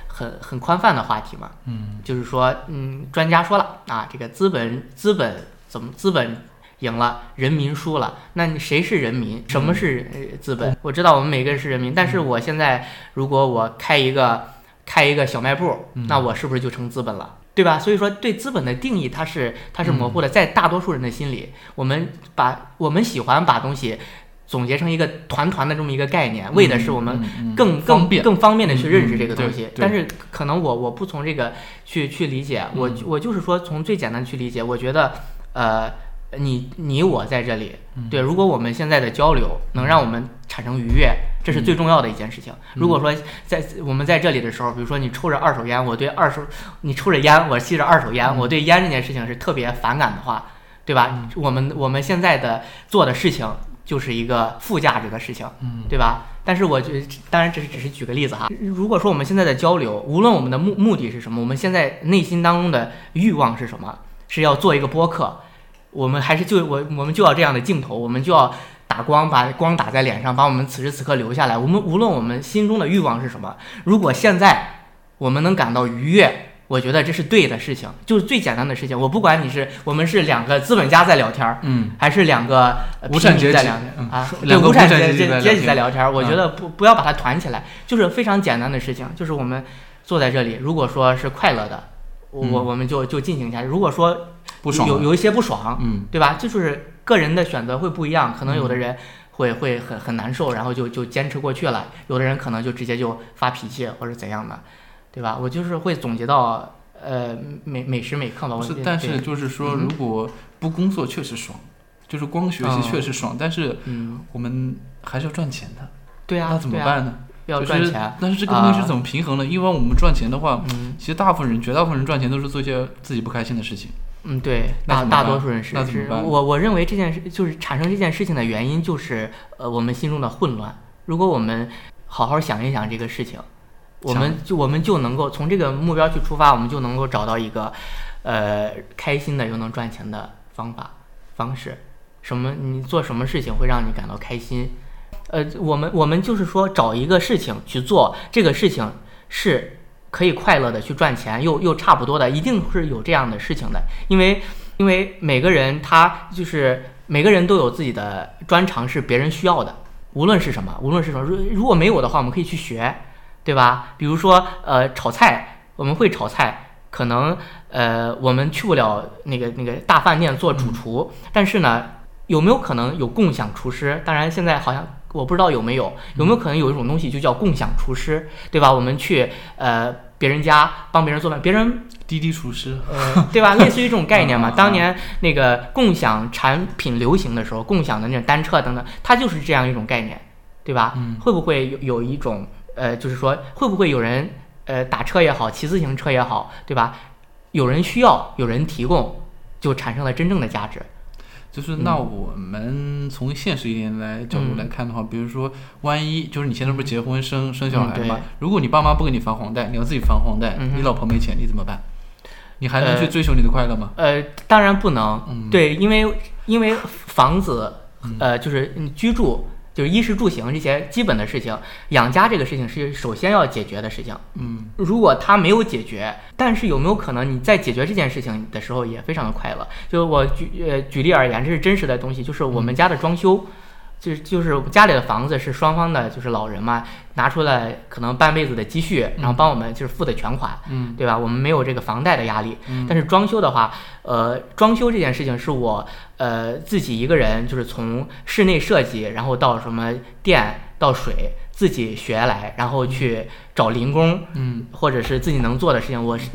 很很宽泛的话题嘛，嗯就是说，嗯，专家说了啊，这个资本资本怎么资本赢了，人民输了，那你谁是人民？什么是呃资本？我知道我们每个人是人民，但是我现在如果我开一个开一个小卖部，那我是不是就成资本了？对吧？所以说，对资本的定义它是它是模糊的，在大多数人的心里，我们把我们喜欢把东西总结成一个团团的这么一个概念，为的是我们嗯嗯更更更方便的去认识这个东西。但是可能我我不从这个去去理解，我嗯我就是说从最简单去理解，我觉得呃，你你我在这里，嗯对，如果我们现在的交流能让我们产生愉悦。这是最重要的一件事情。如果说在我们在这里的时候，比如说你抽着二手烟，我对二手你抽着烟，我吸着二手烟，我对烟这件事情是特别反感的话，对吧？我们我们现在的做的事情就是一个负价值的事情，嗯对吧？但是我觉得，当然这是只是举个例子哈。如果说我们现在的交流，无论我们的目目的是什么，我们现在内心当中的欲望是什么，是要做一个播客，我们还是就我我们就要这样的镜头，我们就要打光，把光打在脸上，把我们此时此刻留下来。我们无论我们心中的欲望是什么，如果现在我们能感到愉悦，我觉得这是对的事情，就是最简单的事情。我不管你是我们是两个资本家在聊天儿，嗯还是两个呃无产阶级在聊天嗯啊，对两个无产阶级阶阶阶级在聊天我嗯觉得不不要把它团起来，就是非常简单的事情，就是我们坐在这里，如果说是快乐的，我我们就就进行下去。如果说不爽有有一些不爽，嗯对吧？这就是个人的选择会不一样，可能有的人会会很很难受，然后就就坚持过去了；有的人可能就直接就发脾气或者怎样的，对吧？我就是会总结到呃每每时每刻吧。是，但是就是说，嗯如果不工作确实爽，就是光学习嗯确实爽，但是嗯，我们还是要赚钱的，对啊，那怎么？办呢？要就是赚钱，但是这个东西啊是怎么平衡呢？因为我们赚钱的话，嗯其实大部分人，绝大部分人赚钱都是做一些自己不开心的事情。嗯，对，大大那怎么办多数人是是，那怎么办我我认为这件事就是产生这件事情的原因就是呃我们心中的混乱。如果我们好好想一想这个事情，我们就我们就能够从这个目标去出发，我们就能够找到一个呃开心的又能赚钱的方法方式。什么？你做什么事情会让你感到开心？呃，我们我们就是说找一个事情去做，这个事情是可以快乐的去赚钱，又又差不多的，一定是有这样的事情的，因为因为每个人他就是每个人都有自己的专长是别人需要的，无论是什么，无论是什么，如如果没有的话，我们可以去学，对吧？比如说呃炒菜，我们会炒菜，可能呃我们去不了那个那个大饭店做主厨，但是呢。有没有可能有共享厨师？当然，现在好像我不知道有没有，有没有可能有一种东西就叫共享厨师，对吧？我们去呃别人家帮别人做饭，别人滴滴厨师，呃对吧？类似于这种概念嘛。啊当年那个共享产品流行的时候，共享的那种单车等等，它就是这样一种概念。对吧？嗯会不会有有一种呃，就是说会不会有人呃打车也好，骑自行车也好，对吧？有人需要，有人提供，就产生了真正的价值。就是那我们从现实一点来角度来看的话，比如说，万一就是你现在不是结婚生生小孩嗯嘛？如果你爸妈不给你还房贷，你要自己还房贷，嗯你老婆没钱，你怎么办？你还能去呃追求你的快乐吗？呃，当然不能，嗯对，因为因为房子，呃，就是你居住，就是衣食住行这些基本的事情，养家这个事情是首先要解决的事情。嗯如果他没有解决，但是有没有可能你在解决这件事情的时候也非常的快乐？就我举呃举例而言，这是真实的东西，就是我们家的装修。就是就是家里的房子是双方的，就是老人嘛，拿出了可能半辈子的积蓄，然后帮我们就是付的全款，嗯对吧？我们没有这个房贷的压力。嗯但是装修的话，呃，装修这件事情是我呃自己一个人，就是从室内设计，然后到什么电到水自己学来，然后去找零工，嗯或者是自己能做的事情，我是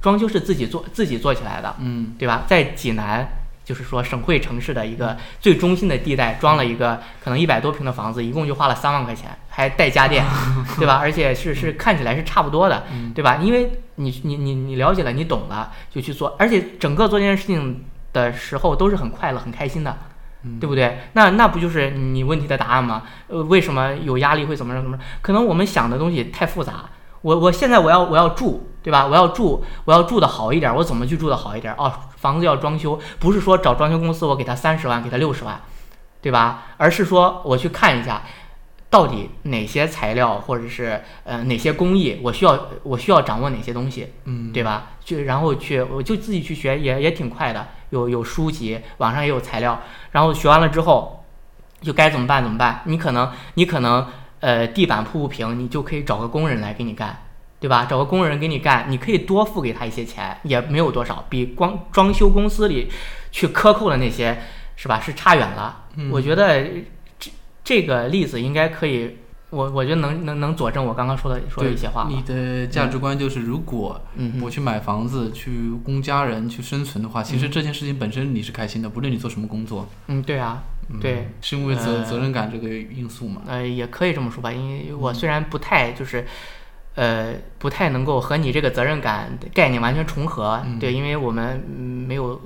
装修是自己做自己做起来的，嗯对吧？在济南。就是说，省会城市的一个最中心的地带，装了一个可能一百多平的房子，一共就花了三万块钱，还带家电，对吧？而且是是看起来是差不多的，嗯对吧？因为你你你你了解了，你懂了，就去做，而且整个做这件事情的时候都是很快乐、很开心的，嗯对不对？那那不就是你问题的答案吗？呃，为什么有压力会怎么着怎么着？可能我们想的东西太复杂。我我现在我要我要住，对吧？我要住，我要住的好一点，我怎么去住的好一点？哦，房子要装修，不是说找装修公司我给他三十万，给他六十万，对吧？而是说我去看一下，到底哪些材料或者是呃哪些工艺，我需要我需要掌握哪些东西，嗯，对吧？去然后去我就自己去学，也也挺快的，有有书籍，网上也有材料，然后学完了之后，就该怎么办怎么办？你可能你可能呃地板铺不平，你就可以找个工人来给你干。对吧？找个工人给你干，你可以多付给他一些钱，也没有多少，比光装修公司里去克扣的那些，是吧？是差远了。嗯我觉得这这个例子应该可以，我我觉得能能能佐证我刚刚说的说的一些话。你的价值观就是，如果嗯我去买房子、去供家人、去生存的话，其实这件事情本身你是开心的，不论你做什么工作，嗯，对啊，嗯对，是因为责呃责任感这个因素嘛。呃，也可以这么说吧，因为我虽然不太就是，呃，不太能够和你这个责任感的概念完全重合，嗯。对，因为我们嗯没有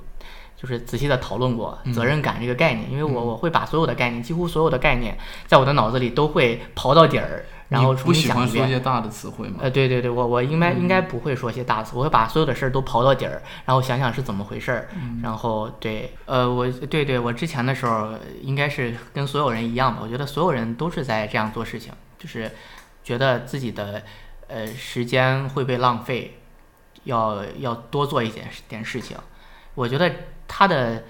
就是仔细的讨论过嗯。责任感这个概念，因为我嗯。我会把所有的概念，几乎所有的概念，在我的脑子里都会刨到底儿，然后重新喜欢想一遍。说一些大的词汇吗？呃，对对对，我我应该应该嗯不会说些大词，我会把所有的事儿都刨到底儿，然后想想是怎么回事儿，嗯然后对，呃，我对对我之前的时候应该是跟所有人一样吧，我觉得所有人都是在这样做事情，就是觉得自己的呃时间会被浪费，要要多做一点点事情。我觉得他的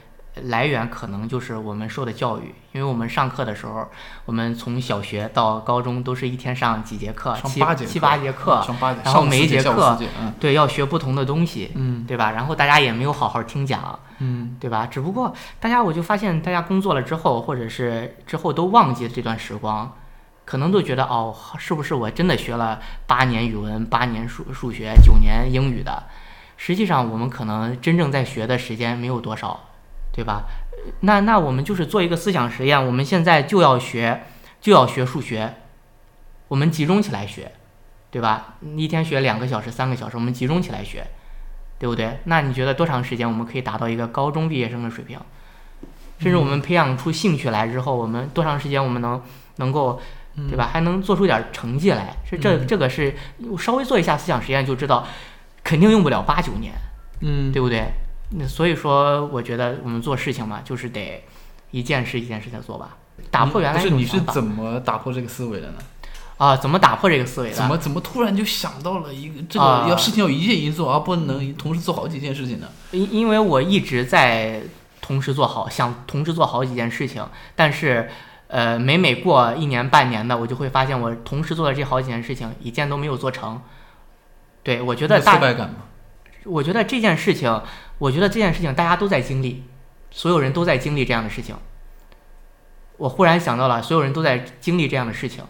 来源可能就是我们受的教育，因为我们上课的时候，我们从小学到高中都是一天上几节课，七上八节七八节课，上八节，然后每一节节课对，要学不同的东西，嗯对吧？然后大家也没有好好听讲，嗯对吧？只不过大家我就发现，大家工作了之后，或者是之后都忘记了这段时光，可能都觉得哦，是不是我真的学了八年语文、八年数数学、九年英语的？实际上，我们可能真正在学的时间没有多少，对吧？那那我们就是做一个思想实验，我们现在就要学，就要学数学，我们集中起来学，对吧？一天学两个小时、三个小时，我们集中起来学，对不对？那你觉得多长时间我们可以达到一个高中毕业生的水平？甚至我们培养出兴趣来之后，我们多长时间我们能能够，对吧？还能做出点成绩来？是这嗯这个是稍微做一下思想实验就知道，肯定用不了八九年，嗯，对不对？那所以说，我觉得我们做事情嘛，就是得一件事一件事在做吧，打破原来你是怎么打破这个思维的呢？啊，怎么打破这个思维的？怎么怎么突然就想到了一个这啊个要事情要一件一件做，而不能同时做好几件事情呢？因因为我一直在同时做好，想同时做好几件事情，但是，呃，每每过一年半年的，我就会发现我同时做的这好几件事情，一件都没有做成。对，我觉得有大挫败感吗？我觉得这件事情，我觉得这件事情大家都在经历，所有人都在经历这样的事情。我忽然想到了，所有人都在经历这样的事情，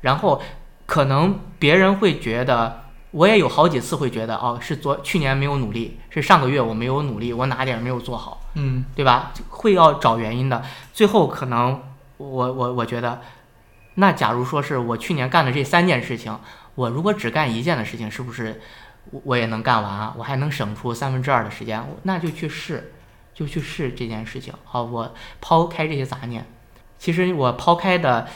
然后可能别人会觉得，我也有好几次会觉得，哦，是昨去年没有努力，是上个月我没有努力，我哪点儿没有做好，嗯对吧？会要找原因的，最后可能我我我觉得，那假如说是我去年干的这三件事情，我如果只干一件的事情，是不是我我也能干完？我还能省出三分之二的时间？那就去试，就去试这件事情。好，我抛开这些杂念。其实我抛开的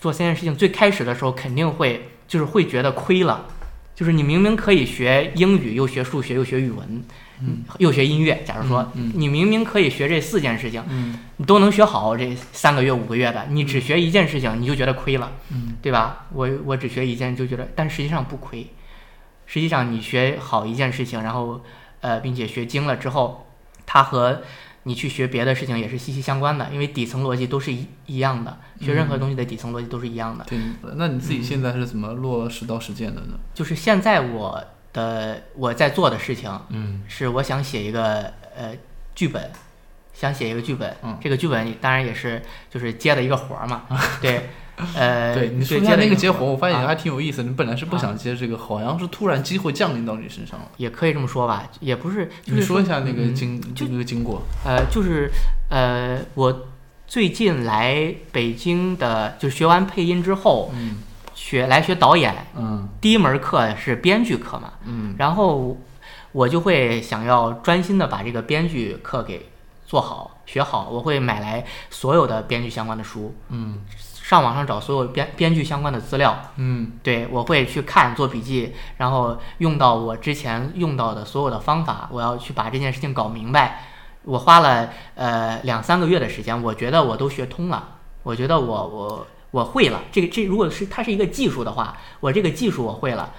做三件事情，最开始的时候肯定会就是会觉得亏了，就是你明明可以学英语，又学数学，又学语文。嗯，又学音乐。假如说，你明明可以学这四件事情，你都能学好这三个月、五个月的，你只学一件事情，你就觉得亏了，嗯对吧？我我只学一件就觉得，但实际上不亏。实际上，你学好一件事情，然后呃，并且学精了之后，它和你去学别的事情也是息息相关的，因为底层逻辑都是一一样的。学任何东西的底层逻辑都是一样的。对，那你自己现在是怎么落实到实践的呢？就是现在我。的我在做的事情，嗯，是我想写一个呃剧本，想写一个剧本，嗯，这个剧本当然也是就是接的一个活儿嘛，对，呃，对，你说接那个接活，我发现还挺有意思。你本来是不想接这个，好像是突然机会降临到你身上了，也可以这么说吧，也不是，你说一下那个经就那个经过，呃，就是呃，我最近来北京的，就学完配音之后，嗯。学来学导演，嗯，第一门课是编剧课嘛，嗯，然后我就会想要专心的把这个编剧课给做好学好，我会买来所有的编剧相关的书，嗯，上网上找所有编编剧相关的资料，嗯，对我会去看做笔记，然后用到我之前用到的所有的方法，我要去把这件事情搞明白，我花了呃两三个月的时间，我觉得我都学通了，我觉得我我。我会了，这个这如果是它是一个技术的话，我这个技术我会了。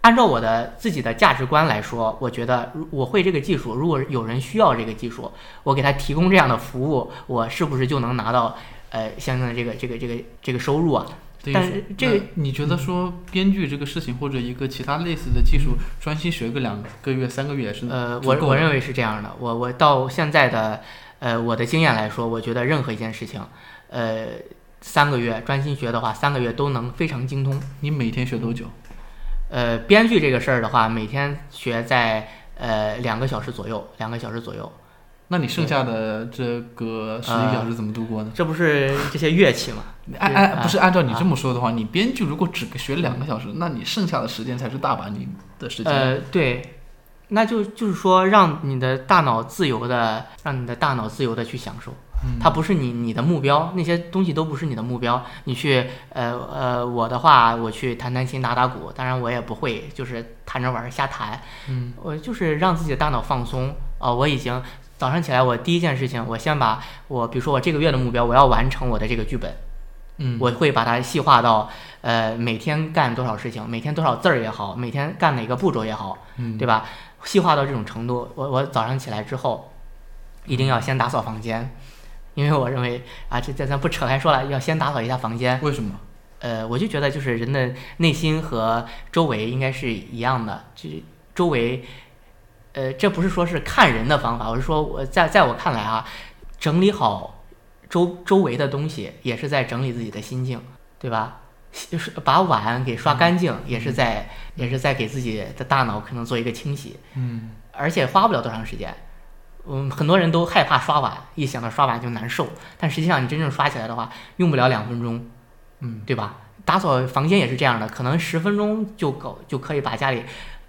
按照我的自己的价值观来说，我觉得我会这个技术。如果有人需要这个技术，我给他提供这样的服务，我是不是就能拿到呃相应的这个这个这个这个收入啊？但是这个你觉得说编剧这个事情或者一个其他类似的技术，专心学个两个月三个月是呃，我我认为是这样的。我我到现在的呃我的经验来说，我觉得任何一件事情，呃。三个月专心学的话，三个月都能非常精通。你每天学多久？呃，编剧这个事儿的话，每天学在呃两个小时左右，两个小时左右。那你剩下的这个十一个小时怎么度过呢？这不是这些乐器吗？按按不是按照你这么说的话，你编剧如果只学两个小时，那你剩下的时间才是大把你的时间。呃，对，那就就是说，让你的大脑自由的，让你的大脑自由的去享受。它不是你你的目标，那些东西都不是你的目标。你去，呃呃，我的话，我去弹弹琴、打打鼓，当然我也不会，就是弹着玩瞎弹。嗯，我就是让自己的大脑放松。哦，我已经早上起来，我第一件事情，我先把我，比如说我这个月的目标，我要完成我的这个剧本。嗯，我会把它细化到，呃，每天干多少事情，每天多少字儿也好，每天干哪个步骤也好，嗯，对吧？细化到这种程度，我我早上起来之后，一定要先打扫房间。因为我认为啊，这这咱不扯开说了，要先打扫一下房间。为什么？呃，我就觉得就是人的内心和周围应该是一样的，就是周围，呃，这不是说是看人的方法，我是说我在在我看来啊，整理好周周围的东西，也是在整理自己的心境，对吧？就是把碗给刷干净，也是在也是在给自己的大脑可能做一个清洗。嗯。而且花不了多长时间。嗯，很多人都害怕刷碗，一想到刷碗就难受。但实际上，你真正刷起来的话，用不了两分钟，嗯，对吧？打扫房间也是这样的，可能十分钟就够，就可以把家里，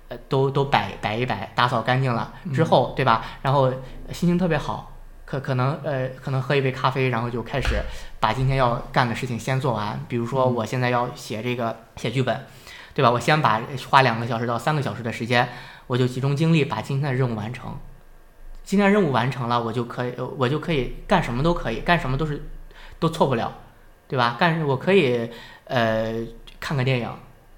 呃，都都摆摆一摆，打扫干净了之后，对吧？然后心情特别好，可可能呃，可能喝一杯咖啡，然后就开始把今天要干的事情先做完。比如说，我现在要写这个写剧本，对吧？我先把花两个小时到三个小时的时间，我就集中精力把今天的任务完成。今天任务完成了，我就可以，我就可以干什么都可以，干什么都是，都错不了，对吧？干我可以，呃，看个电影，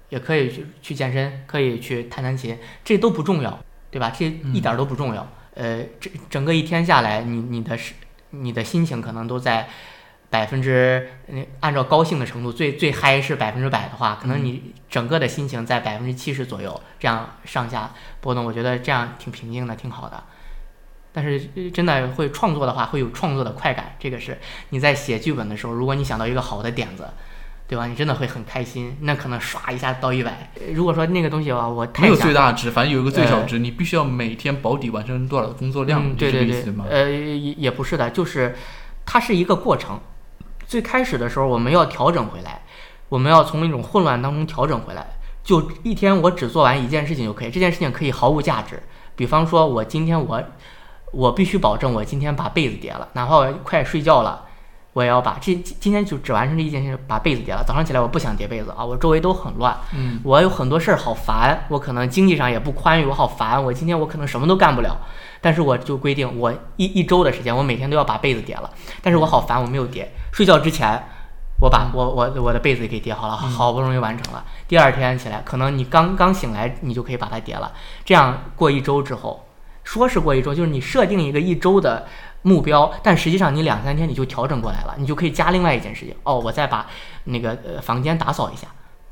也可以去去健身，可以去弹弹琴，这都不重要，对吧？这一点都不重要。呃，这整个一天下来，你你的是你的心情可能都在百分之，按照高兴的程度，最最嗨是百分之百的话，可能你整个的心情在百分之七十左右，这样上下波动，我觉得这样挺平静的，挺好的。但是真的会创作的话，会有创作的快感。这个是你在写剧本的时候，如果你想到一个好的点子，对吧？你真的会很开心。那可能唰一下到一百。如果说那个东西的话，我没有最大值，反正有一个最小值，你必须要每天保底完成多少的工作量，对对对，呃，也也不是的，就是它是一个过程。最开始的时候，我们要调整回来，我们要从那种混乱当中调整回来。就一天我只做完一件事情就可以，这件事情可以毫无价值。比方说，我今天我我必须保证我今天把被子叠了，哪怕我快睡觉了。我也要把这今天就只完成这一件事，把被子叠了。早上起来我不想叠被子啊，我周围都很乱，嗯，我有很多事儿好烦，我可能经济上也不宽裕，我好烦，我今天我可能什么都干不了。但是我就规定我一一周的时间，我每天都要把被子叠了。但是我好烦，我没有叠。睡觉之前，我把我我我的被子给叠好了，好不容易完成了。第二天起来，可能你刚刚醒来，你就可以把它叠了。这样过一周之后，说是过一周，就是你设定一个一周的。目标，但实际上你两三天你就调整过来了，你就可以加另外一件事情哦，我再把那个呃房间打扫一下，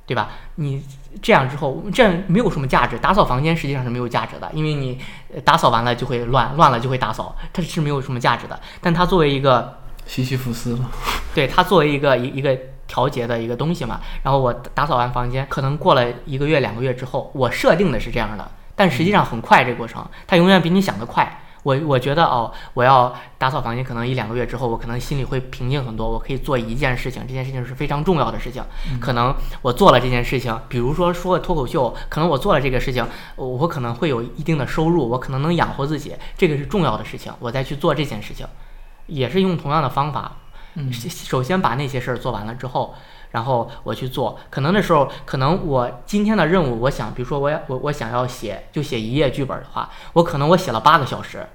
对吧？你这样之后，这样没有什么价值，打扫房间实际上是没有价值的，因为你打扫完了就会乱，乱了就会打扫，它是没有什么价值的。但它作为一个西西弗斯嘛，对它作为一个一一个调节的一个东西嘛。然后我打扫完房间，可能过了一个月两个月之后，我设定的是这样的，但实际上很快，这个过程它永远比你想的快。我我觉得哦，我要打扫房间，可能一两个月之后，我可能心里会平静很多。我可以做一件事情，这件事情是非常重要的事情。可能我做了这件事情，比如说说脱口秀，可能我做了这个事情，我可能会有一定的收入，我可能能养活自己，这个是重要的事情。我再去做这件事情，也是用同样的方法。嗯，首先把那些事儿做完了之后。然后我去做，可能那时候，可能我今天的任务，我想，比如说我我我想要写，就写一页剧本的话，我可能我写了八个小时，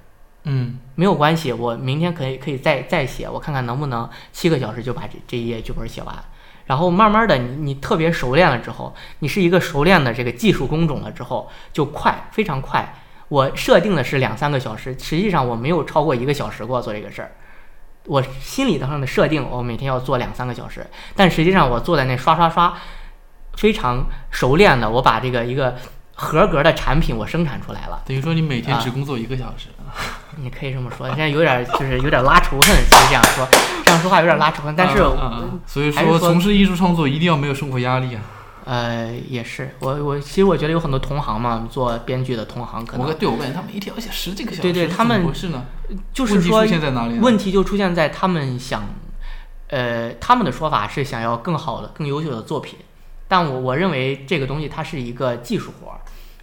嗯，没有关系，我明天可以可以再再写，我看看能不能七个小时就把这这一页剧本写完。然后慢慢的，你你特别熟练了之后，你是一个熟练的这个技术工种了之后，就快，非常快。我设定的是两三个小时，实际上我没有超过一个小时过做这个事儿。我心理上的设定，我每天要做两三个小时，但实际上我坐在那刷刷刷，非常熟练的，我把这个一个合格的产品我生产出来了。等于说你每天只工作一个小时？你可以这么说，现在有点就是有点拉仇恨，其实这样说，这样说话有点拉仇恨。但是，所以说从事艺术创作一定要没有生活压力啊。呃，也是，我我其实我觉得有很多同行嘛，做编剧的同行可能我对我感觉他们一天要写十几个小时，对对，他们是呢，就是说问题出现在哪里？问题就出现在他们想，呃，他们的说法是想要更好的、更优秀的作品，但我我认为这个东西它是一个技术活儿，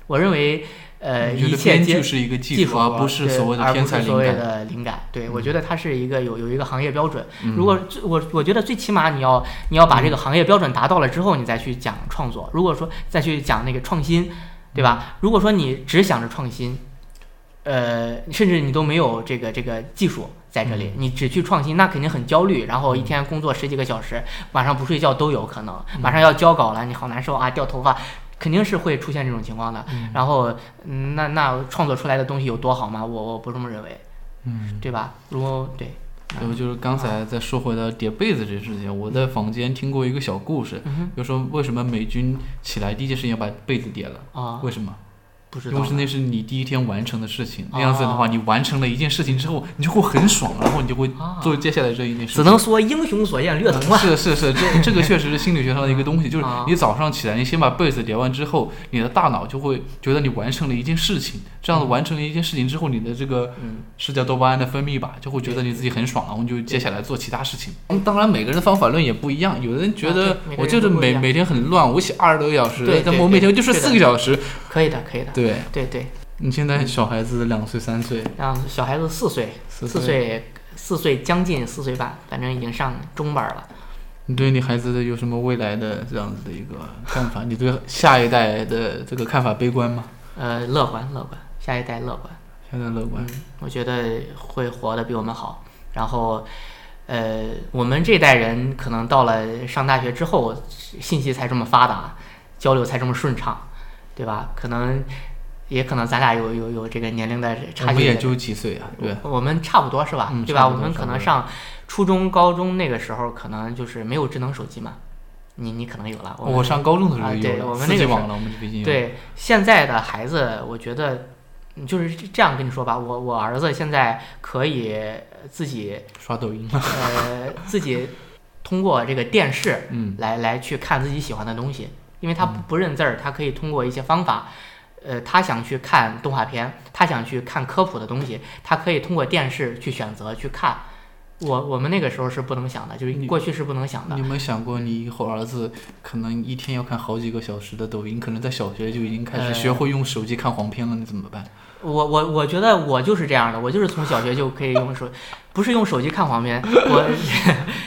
我认为。呃，一切皆是一个技术，而不是所谓的天才灵感。所谓的灵感，对我觉得它是一个有有一个行业标准。如果我我觉得最起码你要你要把这个行业标准达到了之后，你再去讲创作。如果说再去讲那个创新，对吧？如果说你只想着创新，呃，甚至你都没有这个这个技术在这里，你只去创新，那肯定很焦虑。然后一天工作十几个小时，晚上不睡觉都有可能。马上要交稿了，你好难受啊，掉头发。肯定是会出现这种情况的，然后，那那创作出来的东西有多好吗？我我不这么认为，嗯，对吧？如果对，然后就是刚才再说回到叠被子这事情，我在房间听过一个小故事，就说为什么美军起来第一件事情要把被子叠了啊？为什么？不知道，因为那是你第一天完成的事情，那样子的话，你完成了一件事情之后，你就会很爽，然后你就会做接下来这一件事。只能说英雄所见略同啊。是是是，这这个确实是心理学上的一个东西，就是你早上起来，你先把被子叠完之后，你的大脑就会觉得你完成了一件事情。这样子完成了一件事情之后，你的这个是叫多巴胺的分泌吧，就会觉得你自己很爽，了，我们就接下来做其他事情。当然，每个人的方法论也不一样，有的人觉得我就是每每天很乱，我写二十多个小时，但我每天就睡四个小时，可以的，可以的。对对对。你现在小孩子两岁三岁，让小孩子四岁，四岁四岁将近四岁半，反正已经上中班了。你对你孩子的有什么未来的这样子的一个看法？你对下一代的这个看法悲观吗？呃，乐观，乐观，下一代乐观，下一代乐观。我觉得会活得比我们好。然后，呃，我们这代人可能到了上大学之后，信息才这么发达，交流才这么顺畅，对吧？可能。也可能咱俩有有有这个年龄的差距。我也就几岁啊，对。我们差不多是吧？对吧？我们可能上初中、高中那个时候，可能就是没有智能手机嘛。你你可能有了。我上高中的时候有四 G 网了，我们那个对，现在的孩子，我觉得就是这样跟你说吧。我我儿子现在可以自己刷抖音，呃，自己通过这个电视，嗯，来来去看自己喜欢的东西，因为他不不认字儿，他可以通过一些方法。呃，他想去看动画片，他想去看科普的东西，他可以通过电视去选择去看。我我们那个时候是不能想的，就是你过去是不能想的你。有没有想过，你以后儿子可能一天要看好几个小时的抖音，可能在小学就已经开始呃学会用手机看黄片了，你怎么办？我我我觉得我就是这样的，我就是从小学就可以用手，不是用手机看黄片，我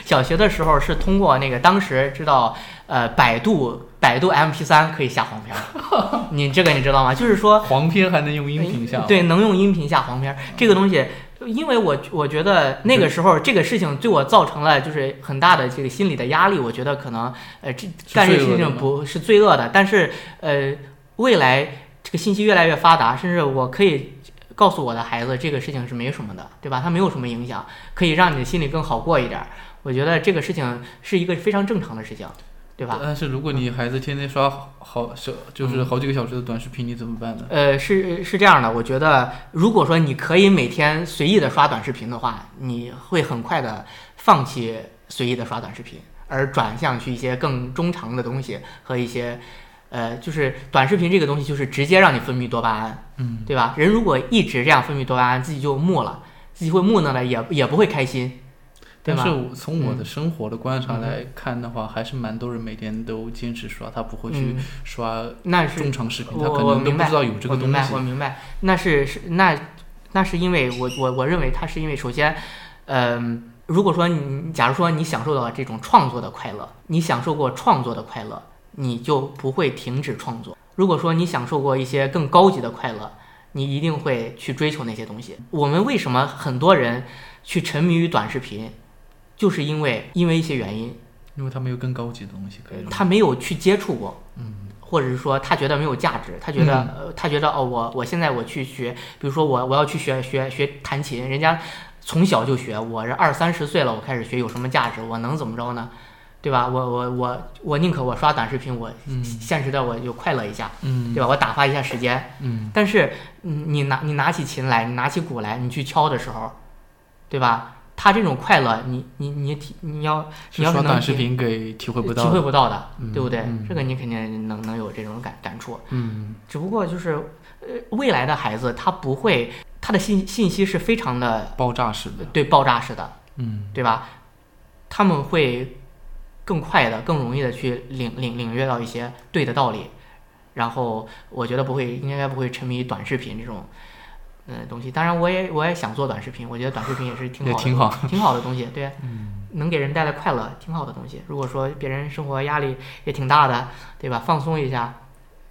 小学的时候是通过那个当时知道呃百度百度 MP 3可以下黄片儿，你这个你知道吗？就是说黄片还能用音频下？，对，能用音频下黄片儿这个东西，因为我我觉得那个时候这个事情对我造成了就是很大的这个心理的压力，我觉得可能呃这干这个事情不是罪恶的，但是呃未来这个信息越来越发达，甚至我可以。告诉我的孩子，这个事情是没什么的，对吧？它没有什么影响，可以让你的心里更好过一点。我觉得这个事情是一个非常正常的事情，对吧？但是如果你孩子天天刷好小，嗯就是好几个小时的短视频，你怎么办呢？呃，是是这样的，我觉得如果说你可以每天随意的刷短视频的话，你会很快的放弃随意的刷短视频，而转向去一些更中长的东西和一些，呃，就是短视频这个东西就是直接让你分泌多巴胺，嗯，对吧？人如果一直这样分泌多巴胺，自己就木了，自己会木讷了，也也不会开心？但是我从我的嗯生活的观察嗯来看的话，还是蛮多人每天都坚持刷，他不会去嗯，刷那是中长视频，我他可能都不知道有这个东我明白，我。明白，那是是那那是因为我我我认为他是因为首先，嗯、如果说你假如说你享受到了这种创作的快乐，你享受过创作的快乐，你就不会停止创作。如果说你享受过一些更高级的快乐，你一定会去追求那些东西。我们为什么很多人去沉迷于短视频，就是因为因为一些原因，因为他没有更高级的东西可以。他没有去接触过，嗯，或者是说他觉得没有价值，他觉得、呃，他觉得哦，我我现在我去学，比如说我我要去学学学弹琴，人家从小就学，我这二三十岁了，我开始学有什么价值？我能怎么着呢？对吧？我我我我宁可我刷短视频，我嗯现实的我就快乐一下，嗯，对吧？我打发一下时间。嗯，但是你你拿你拿起琴来，你拿起鼓来，你去敲的时候，对吧？他这种快乐，你你你体你要你要是短视频给体会不到体会。不到的，嗯对不对？嗯这个你肯定能能有这种感感触。嗯，只不过就是，呃，未来的孩子他不会，他的信信息是非常的爆炸式的。对爆炸式的，嗯，对吧？他们会更快的、更容易的去领领领略到一些对的道理，然后我觉得不会，应该不会沉迷于短视频这种。嗯，东西当然，我也我也想做短视频，我觉得短视频也是挺好挺好，挺好的东西，对，嗯，能给人带来快乐，挺好的东西。如果说别人生活压力也挺大的，对吧？放松一下，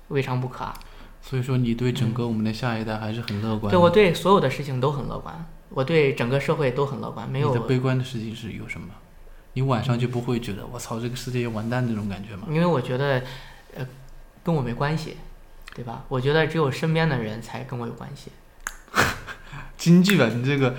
未尝不可啊。所以说你对整个我们的下一代还是很乐观的。对我对所有的事情都很乐观，我对整个社会都很乐观，没有你的悲观的事情是有什么？你晚上就不会觉得我操这个世界要完蛋那种感觉吗？因为我觉得，呃，跟我没关系，对吧？我觉得只有身边的人才跟我有关系。京剧啊，你这个，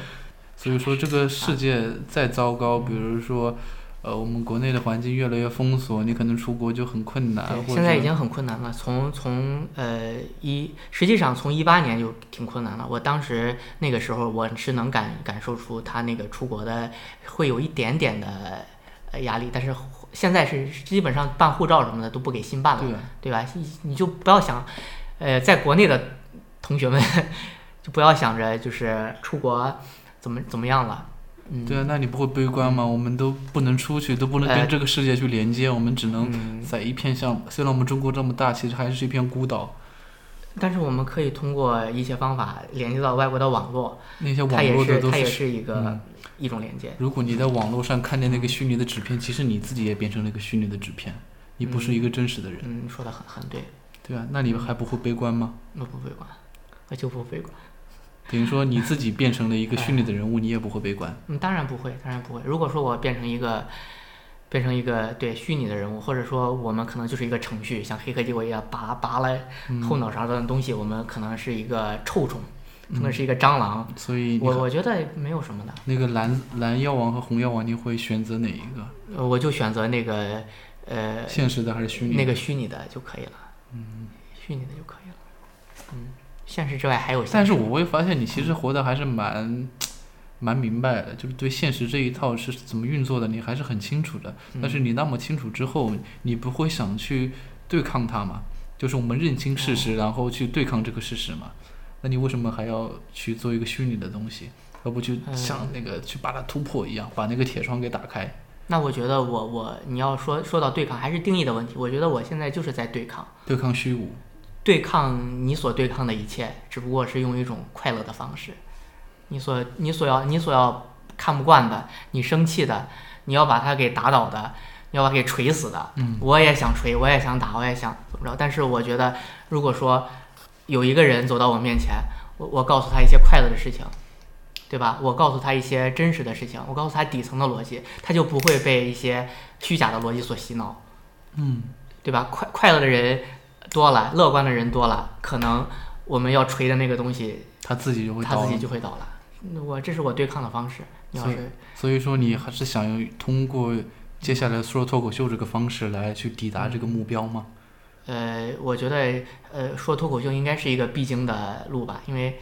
所以说这个世界再糟糕，比如说，呃，我们国内的环境越来越封锁，你可能出国就很困难。现在已经很困难了。从从呃一，实际上从一八年就挺困难了。我当时那个时候，我是能感感受出他那个出国的会有一点点的呃压力，但是现在是基本上办护照什么的都不给新办了。对吧？你你就不要想，呃，在国内的同学们就不要想着就是出国怎么怎么样了，嗯，对啊，那你不会悲观吗？我们都不能出去，都不能呃跟这个世界去连接，我们只能嗯，在一片像，虽然我们中国这么大，其实还是一片孤岛。但是我们可以通过一些方法连接到外国的网络，那些网络的都是它也是一个、嗯一种连接。如果你在网络上看见那个虚拟的纸片，其实你自己也变成了一个虚拟的纸片，你不是一个真实的人，嗯，说的很很对，对啊，那你还不会悲观吗？我不悲观，我就不悲观。等于说你自己变成了一个虚拟的人物，你也不会悲观。嗯，当然不会，当然不会。如果说我变成一个，变成一个对虚拟的人物，或者说我们可能就是一个程序，像黑客帝国一样拔拔了嗯后脑勺的东西，我们可能是一个臭虫，可能是一个蟑螂。所以我我觉得没有什么的，那个蓝蓝药王和红药王，你会选择哪一个？呃我就选择那个呃现实的还是虚拟的？那个虚拟的就可以了，嗯，虚拟的就可以了。嗯，现实之外还有现但是我会发现你其实活得还是蛮蛮明白的，就是对现实这一套是怎么运作的，你还是很清楚的。但是你那么清楚之后，你不会想去对抗它吗？就是我们认清事实，然后去对抗这个事实嘛？那你为什么还要去做一个虚拟的东西？要不去像那个去把它突破一样，把那个铁窗给打开。那我觉得我我你要说说到对抗，还是定义的问题。我觉得我现在就是在对抗，对抗虚无，对抗你所对抗的一切，只不过是用一种快乐的方式。你所你所要你所要看不惯的，你生气的，你要把他给打倒的，你要把它给锤死的。嗯，我也想锤，我也想打，我也想怎么着。但是我觉得，如果说有一个人走到我面前，我我告诉他一些快乐的事情。对吧？我告诉他一些真实的事情，我告诉他底层的逻辑，他就不会被一些虚假的逻辑所洗脑。嗯，对吧？快快乐的人多了，乐观的人多了，可能我们要锤的那个东西，他自己就会他自己就会倒了。我这是我对抗的方式。你要是所以说，你还是想通过接下来说脱口秀这个方式来去抵达这个目标吗？呃，我觉得呃，说脱口秀应该是一个必经的路吧，因为。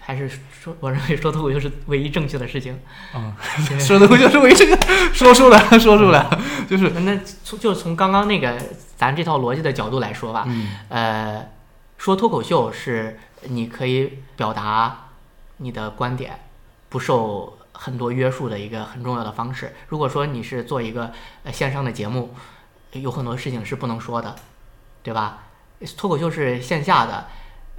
还是说，我认为说脱口秀是唯一正确的事情。嗯，说脱口秀是唯一正确说出来，说出来，就是那从就是从刚刚那个咱这套逻辑的角度来说吧，呃，说脱口秀是你可以表达你的观点，不受很多约束的一个很重要的方式。如果说你是做一个呃线上的节目，有很多事情是不能说的，对吧？脱口秀是线下的。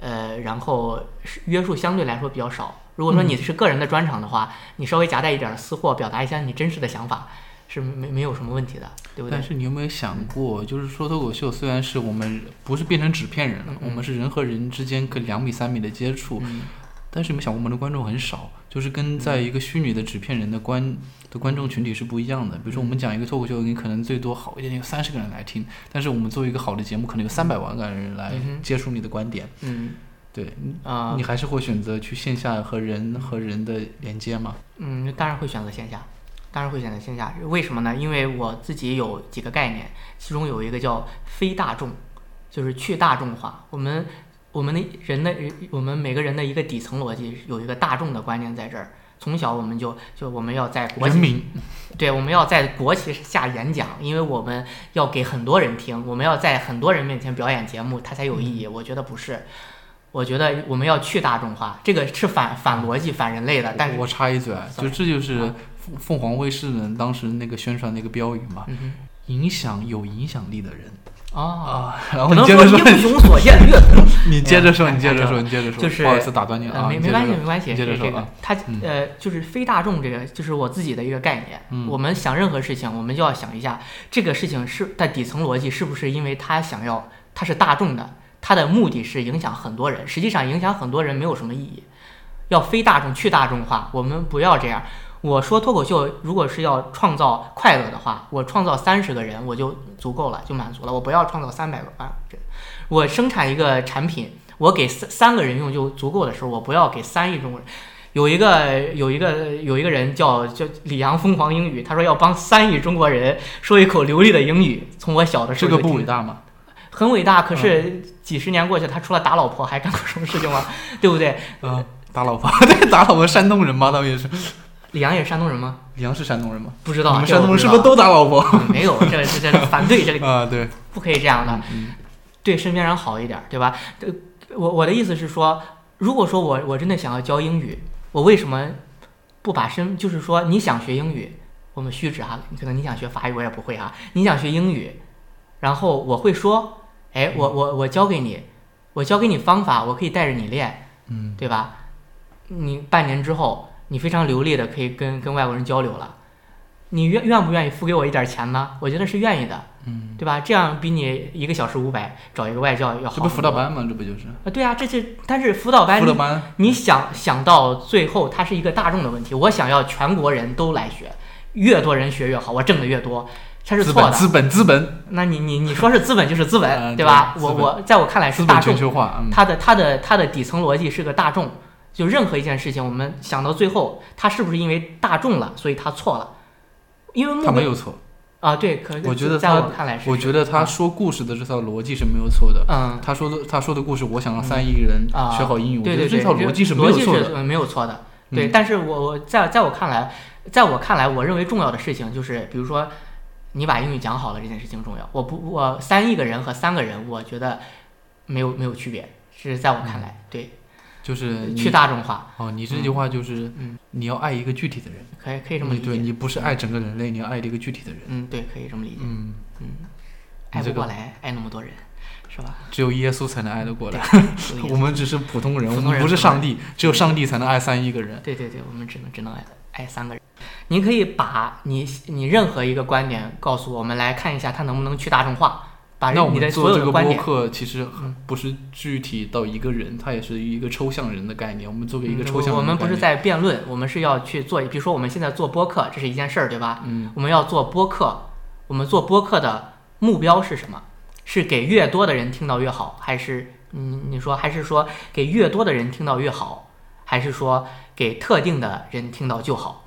呃，然后约束相对来说比较少。如果说你是个人的专场的话，你稍微夹带一点私货，表达一下你真实的想法，是没没有什么问题的，对不对？但是你有没有想过，就是说脱口秀虽然是我们不是变成纸片人了，我们是人和人之间可两米三米的接触。但是你没有想过，我们的观众很少，就是跟在一个虚拟的纸片人的观的观众群体是不一样的。比如说，我们讲一个脱口秀，你可能最多好一点有三十个人来听，但是我们作为一个好的节目，可能有三百万个人来接触你的观点。嗯，对，啊，你还是会选择去线下和人和人的连接吗？嗯，当然会选择线下，当然会选择线下。为什么呢？因为我自己有几个概念，其中有一个叫非大众，就是去大众化。我们。我们的人的人，我们每个人的一个底层逻辑有一个大众的观念在这儿。从小我们就就我们要在国旗，对，我们要在国旗下演讲，因为我们要给很多人听，我们要在很多人面前表演节目，它才有意义。我觉得不是，我觉得我们要去大众化，这个是反反逻辑、反人类的。但是我插一嘴，就这就是凤凤凰卫视的当时那个宣传那个标语嘛，影响有影响力的人。啊，然后 你接着说，英雄所见略同。你接着说，你接着说，你接着说，就是不好意思打断你啊，没没关系，没关系。接着说啊，他呃，就是非大众这个，就是我自己的一个概念。我们想任何事情，我们就要想一下，这个事情是在底层逻辑是不是因为他想要，他是大众的，他的目的是影响很多人。实际上，影响很多人没有什么意义，要非大众去大众化，我们不要这样。我说脱口秀，如果是要创造快乐的话，我创造三十个人我就足够了，就满足了。我不要创造三百个万人。我生产一个产品，我给三三个人用就足够的时候，我不要给三亿中国人。有一个有一个有一个人叫叫李阳疯狂英语，他说要帮三亿中国人说一口流利的英语。从我小的时候，这个不伟大吗？很伟大，可是几十年过去，他除了打老婆还干过什么事情吗？对不对？嗯，打老婆，对，打老婆，山东人嘛？他们也是。李阳也是山东人吗？李阳是山东人吗？不知道。你们山东人是不是都打老婆？没有，这这这反对这个 啊，对，不可以这样的，对身边人好一点，对吧？我我的意思是说，如果说我我真的想要教英语，我为什么不把身就是说你想学英语，我们虚指哈，可能你想学法语我也不会哈，你想学英语，然后我会说，哎，我我我教给你，我教给你方法，我可以带着你练，嗯，对吧？你半年之后。你非常流利的可以跟跟外国人交流了，你愿愿不愿意付给我一点钱呢？我觉得是愿意的，嗯，对吧？这样比你一个小时五百找一个外教要好。这不辅导班吗？这不就是？啊，对啊，这是但是辅导班，辅导班，你想想到最后，它是一个大众的问题。我想要全国人都来学，越多人学越好，我挣的越多，它是错的。资本，资本，那你你你说是资本就是资本，对吧？我我在我看来是大众，它的它的它的底层逻辑是个大众。就任何一件事情，我们想到最后，他是不是因为大众了，所以他错了？因为他没有错啊，对，可我觉得在我看来是，我觉得他说故事的这套逻辑是没有错的。嗯，他说的他说的故事，我想让三亿人学好英语，我觉得这套逻辑是没有错的，没有错的。对，但是我我在在我看来，在我看来，我认为重要的事情就是，比如说你把英语讲好了这件事情重要。我不，我三亿个人和三个人，我觉得没有没有区别，是在我看来，对。就是去大众化。哦，你这句话就是，嗯，你要爱一个具体的人，可以可以这么理解。对你不是爱整个人类，你要爱一个具体的人。嗯，对，可以这么理解。嗯，嗯，爱不过来，爱那么多人，是吧？只有耶稣才能爱得过来，我们只是普通人，我们不是上帝，只有上帝才能爱三亿个人。对对对，我们只能只能爱爱三个人。你可以把你你任何一个观点告诉我我们，来看一下它能不能去大众化，把那我你的所们做这个。播客，其实嗯不是具体到一个人，它也是一个抽象人的概念。我们作为一个嗯抽象人的我们不是在辩论，我们是要去做，比如说我们现在做播客，这是一件事儿，对吧？嗯，我们要做播客，我们做播客的目标是什么？是给越多的人听到越好，还是嗯你说还是说给越多的人听到越好，还是说给特定的人听到就好？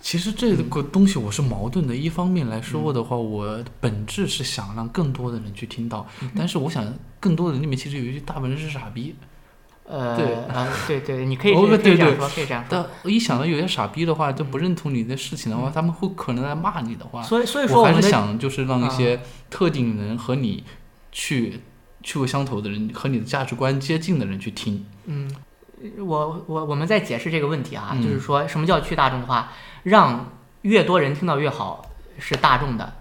其实这个东西我是矛盾的。一方面来说的话，我本质是想让更多的人去听到，但是我想更多的人里面其实有一句大部分人是傻逼。呃，对啊，对对，你可以哦可以对对这样说，可以这样说。但我一想到有些傻逼的话，就不认同你的事情的话，他们会可能来骂你的话，所以所以说我还是想就是让一些特定人和你去趣味相投的人和你的价值观接近的人去听。嗯，我我我们在解释这个问题啊，嗯就是说什么叫去大众化，让越多人听到越好，是大众的，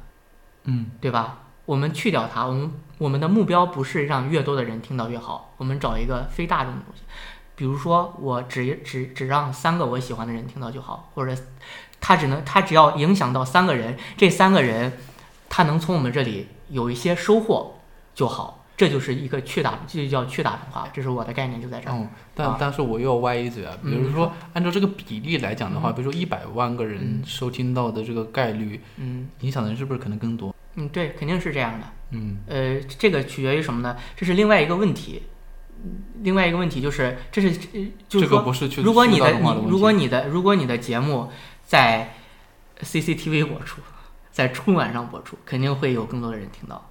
嗯。对吧？我们去掉它，我们我们的目标不是让越多的人听到越好，我们找一个非大众的东西，比如说我只只只让三个我喜欢的人听到就好，或者他只能他只要影响到三个人，这三个人他能从我们这里有一些收获就好，这就是一个去打，这就叫去大众化，这是我的概念就在这儿。嗯，但、啊但是我又要歪一嘴啊，比嗯如说按照这个比例来讲的话，比如说一百万个人嗯收听到的这个概率，嗯影响的人是不是可能更多？嗯，对，肯定是这样的。嗯呃，这个取决于什么呢？这是另外一个问题。嗯另外一个问题就是，这是呃就是这个说，不是去如果你的你如果你的如果你的节目在 CCTV 播出，在春晚上播出，肯定会有更多的人听到。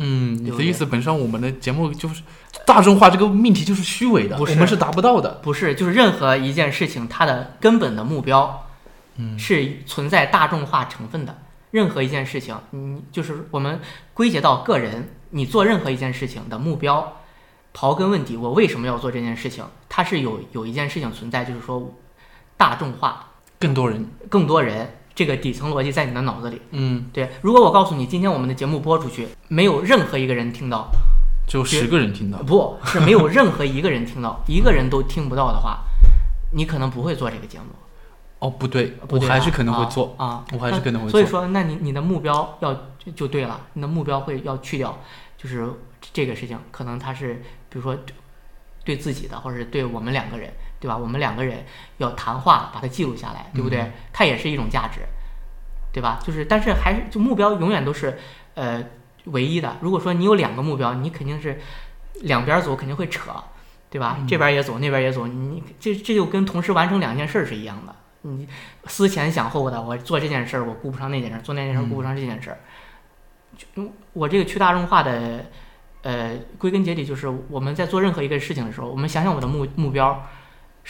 嗯，你的意思，本身我们的节目就是大众化这个命题就是虚伪的，不我们是达不到的。不是，就是任何一件事情，它的根本的目标嗯是存在大众化成分的。任何一件事情，你就是我们归结到个人，你做任何一件事情的目标，刨根问底，我为什么要做这件事情？它是有有一件事情存在，就是说大众化，更多人，更多人，这个底层逻辑在你的脑子里。嗯，对，如果我告诉你，今天我们的节目播出去，没有任何一个人听到，只有十个人听到。不是没有任何一个人听到，一个人都听不到的话，你可能不会做这个节目。哦，不对，不对我还是可能会啊做，啊，我还是可能会做。所以说，那你你的目标要就就对了，你的目标会要去掉，就是这个事情，可能他是比如说对对自己的，或者是对我们两个人，对吧？我们两个人要谈话，把它记录下来，对不对？嗯它也是一种价值，对吧？就是但是还是就目标永远都是呃唯一的。如果说你有两个目标，你肯定是两边儿走，肯定会扯，对吧？这边儿也走，那边儿也走，你这这就跟同时完成两件事儿是一样的。你思前想后的，我做这件事儿，我顾不上那件事儿；做那件事儿，顾不上这件事儿。就嗯我这个去大众化的，呃，归根结底就是我们在做任何一个事情的时候，我们想想我的目目标，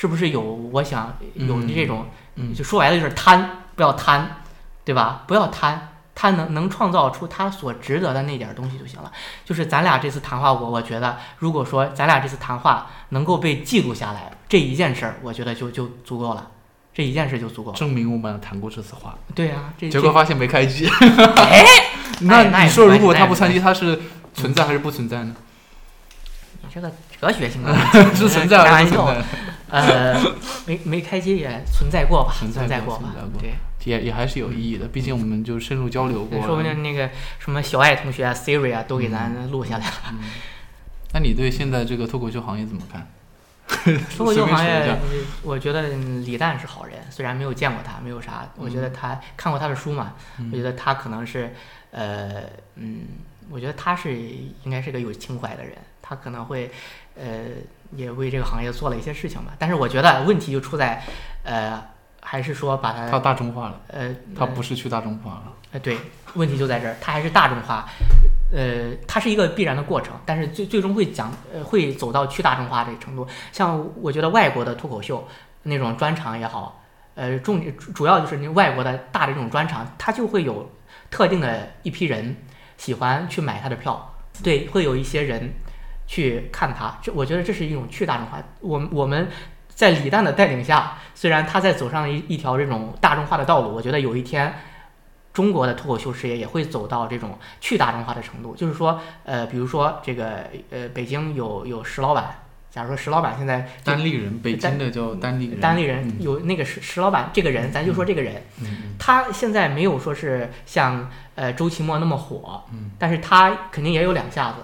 是不是有我想有这种，嗯就说白了就是贪，不要贪，对吧？不要贪，他能能创造出他所值得的那点儿东西就行了。就是咱俩这次谈话，我我觉得，如果说咱俩这次谈话能够被记录下来，这一件事儿，我觉得就就足够了。这一件事就足够了。证明我们谈过这次话，对啊，这结果发现没开机。哎，那你说如果他不参机，他是存在还是不存在呢？你这个哲学性的 是存在。还是不存在？呃，没没开机也存在过吧，存在过存在过，对。也也还是有意义的，毕竟我们就深入交流过。说不定那个什么小爱同学啊、Siri 啊，都给咱录下来了。那你对现在这个脱口秀行业怎么看？脱口秀行业我觉得李诞是好人，虽然没有见过他，没有啥，我觉得他看过他的书嘛，嗯我觉得他可能是，呃，嗯，我觉得他是应该是个有情怀的人，他可能会，呃，也为这个行业做了一些事情吧。但是我觉得问题就出在，呃，还是说把它它大众化了，呃，它不是去大众化了。呃，对，问题就在这儿，它还是大众化，呃，它是一个必然的过程，但是最最终会讲，呃，会走到去大众化这个程度。像我觉得外国的脱口秀那种专场也好，呃，重主主要就是那外国的大的这种专场，它就会有特定的一批人喜欢去买他的票，对，会有一些人去看它。这我觉得这是一种去大众化。我我们在李诞的带领下，虽然他在走上一一条这种大众化的道路，我觉得有一天。中国的脱口秀事业也会走到这种去大众化的程度，就是说，呃，比如说这个，呃，北京有有石老板，假如说石老板现在单立人，北京的叫单立人，单立人有那个石石老板这个人，咱就说这个人，他现在没有说是像呃周奇墨那么火，但是他肯定也有两下子。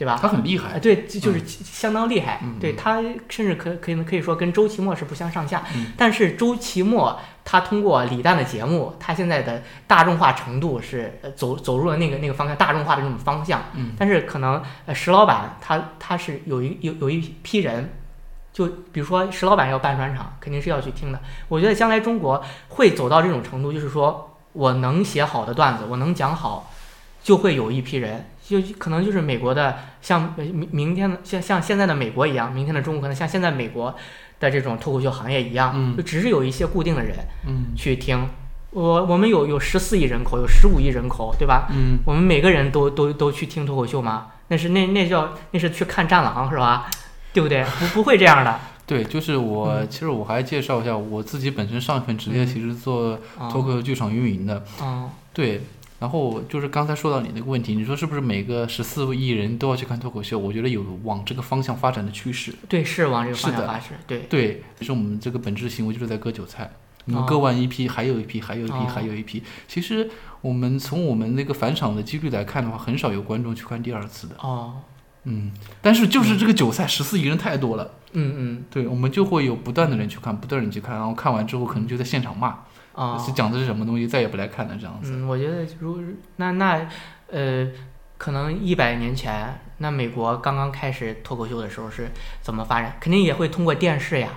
对吧？他很厉害，对，就是相当厉害。对他，甚至可可以可以说跟周奇墨是不相上下。但是周奇墨他通过李诞的节目，他现在的大众化程度是走走入了那个那个方向，大众化的这种方向。但是可能石老板他他是有一有有一批人，就比如说石老板要办专场，肯定是要去听的。我觉得将来中国会走到这种程度，就是说我能写好的段子，我能讲好，就会有一批人。就可能就是美国的，像明明天的像像现在的美国一样，明天的中国可能像现在美国的这种脱口秀行业一样，就只是有一些固定的人去听。我我们有有十四亿人口，有十五亿人口，对吧？嗯，我们每个人都都都去听脱口秀吗？那是那那叫那是去看战狼是吧？对不对？不不会这样的。对，就是我其实我还介绍一下我自己本身上一份职业，其实做脱口秀剧场运营的。嗯，对。然后就是刚才说到你那个问题，你说是不是每个十四亿人都要去看脱口秀？我觉得有往这个方向发展的趋势。对，是往这个方向发展。对对，其实我们这个本质行为就是在割韭菜。割完一批，还有一批，还有一批，还有一批。其实我们从我们那个返场的几率来看的话，很少有观众去看第二次的。哦。嗯。但是就是这个韭菜十四亿人太多了。嗯嗯。对，我们就会有不断的人去看，不断的人去看，然后看完之后可能就在现场骂。啊，是讲的是什么东西，再也不来看了这样子。嗯，我觉得如那那呃，可能一百年前，那美国刚刚开始脱口秀的时候是怎么发展？肯定也会通过电视呀。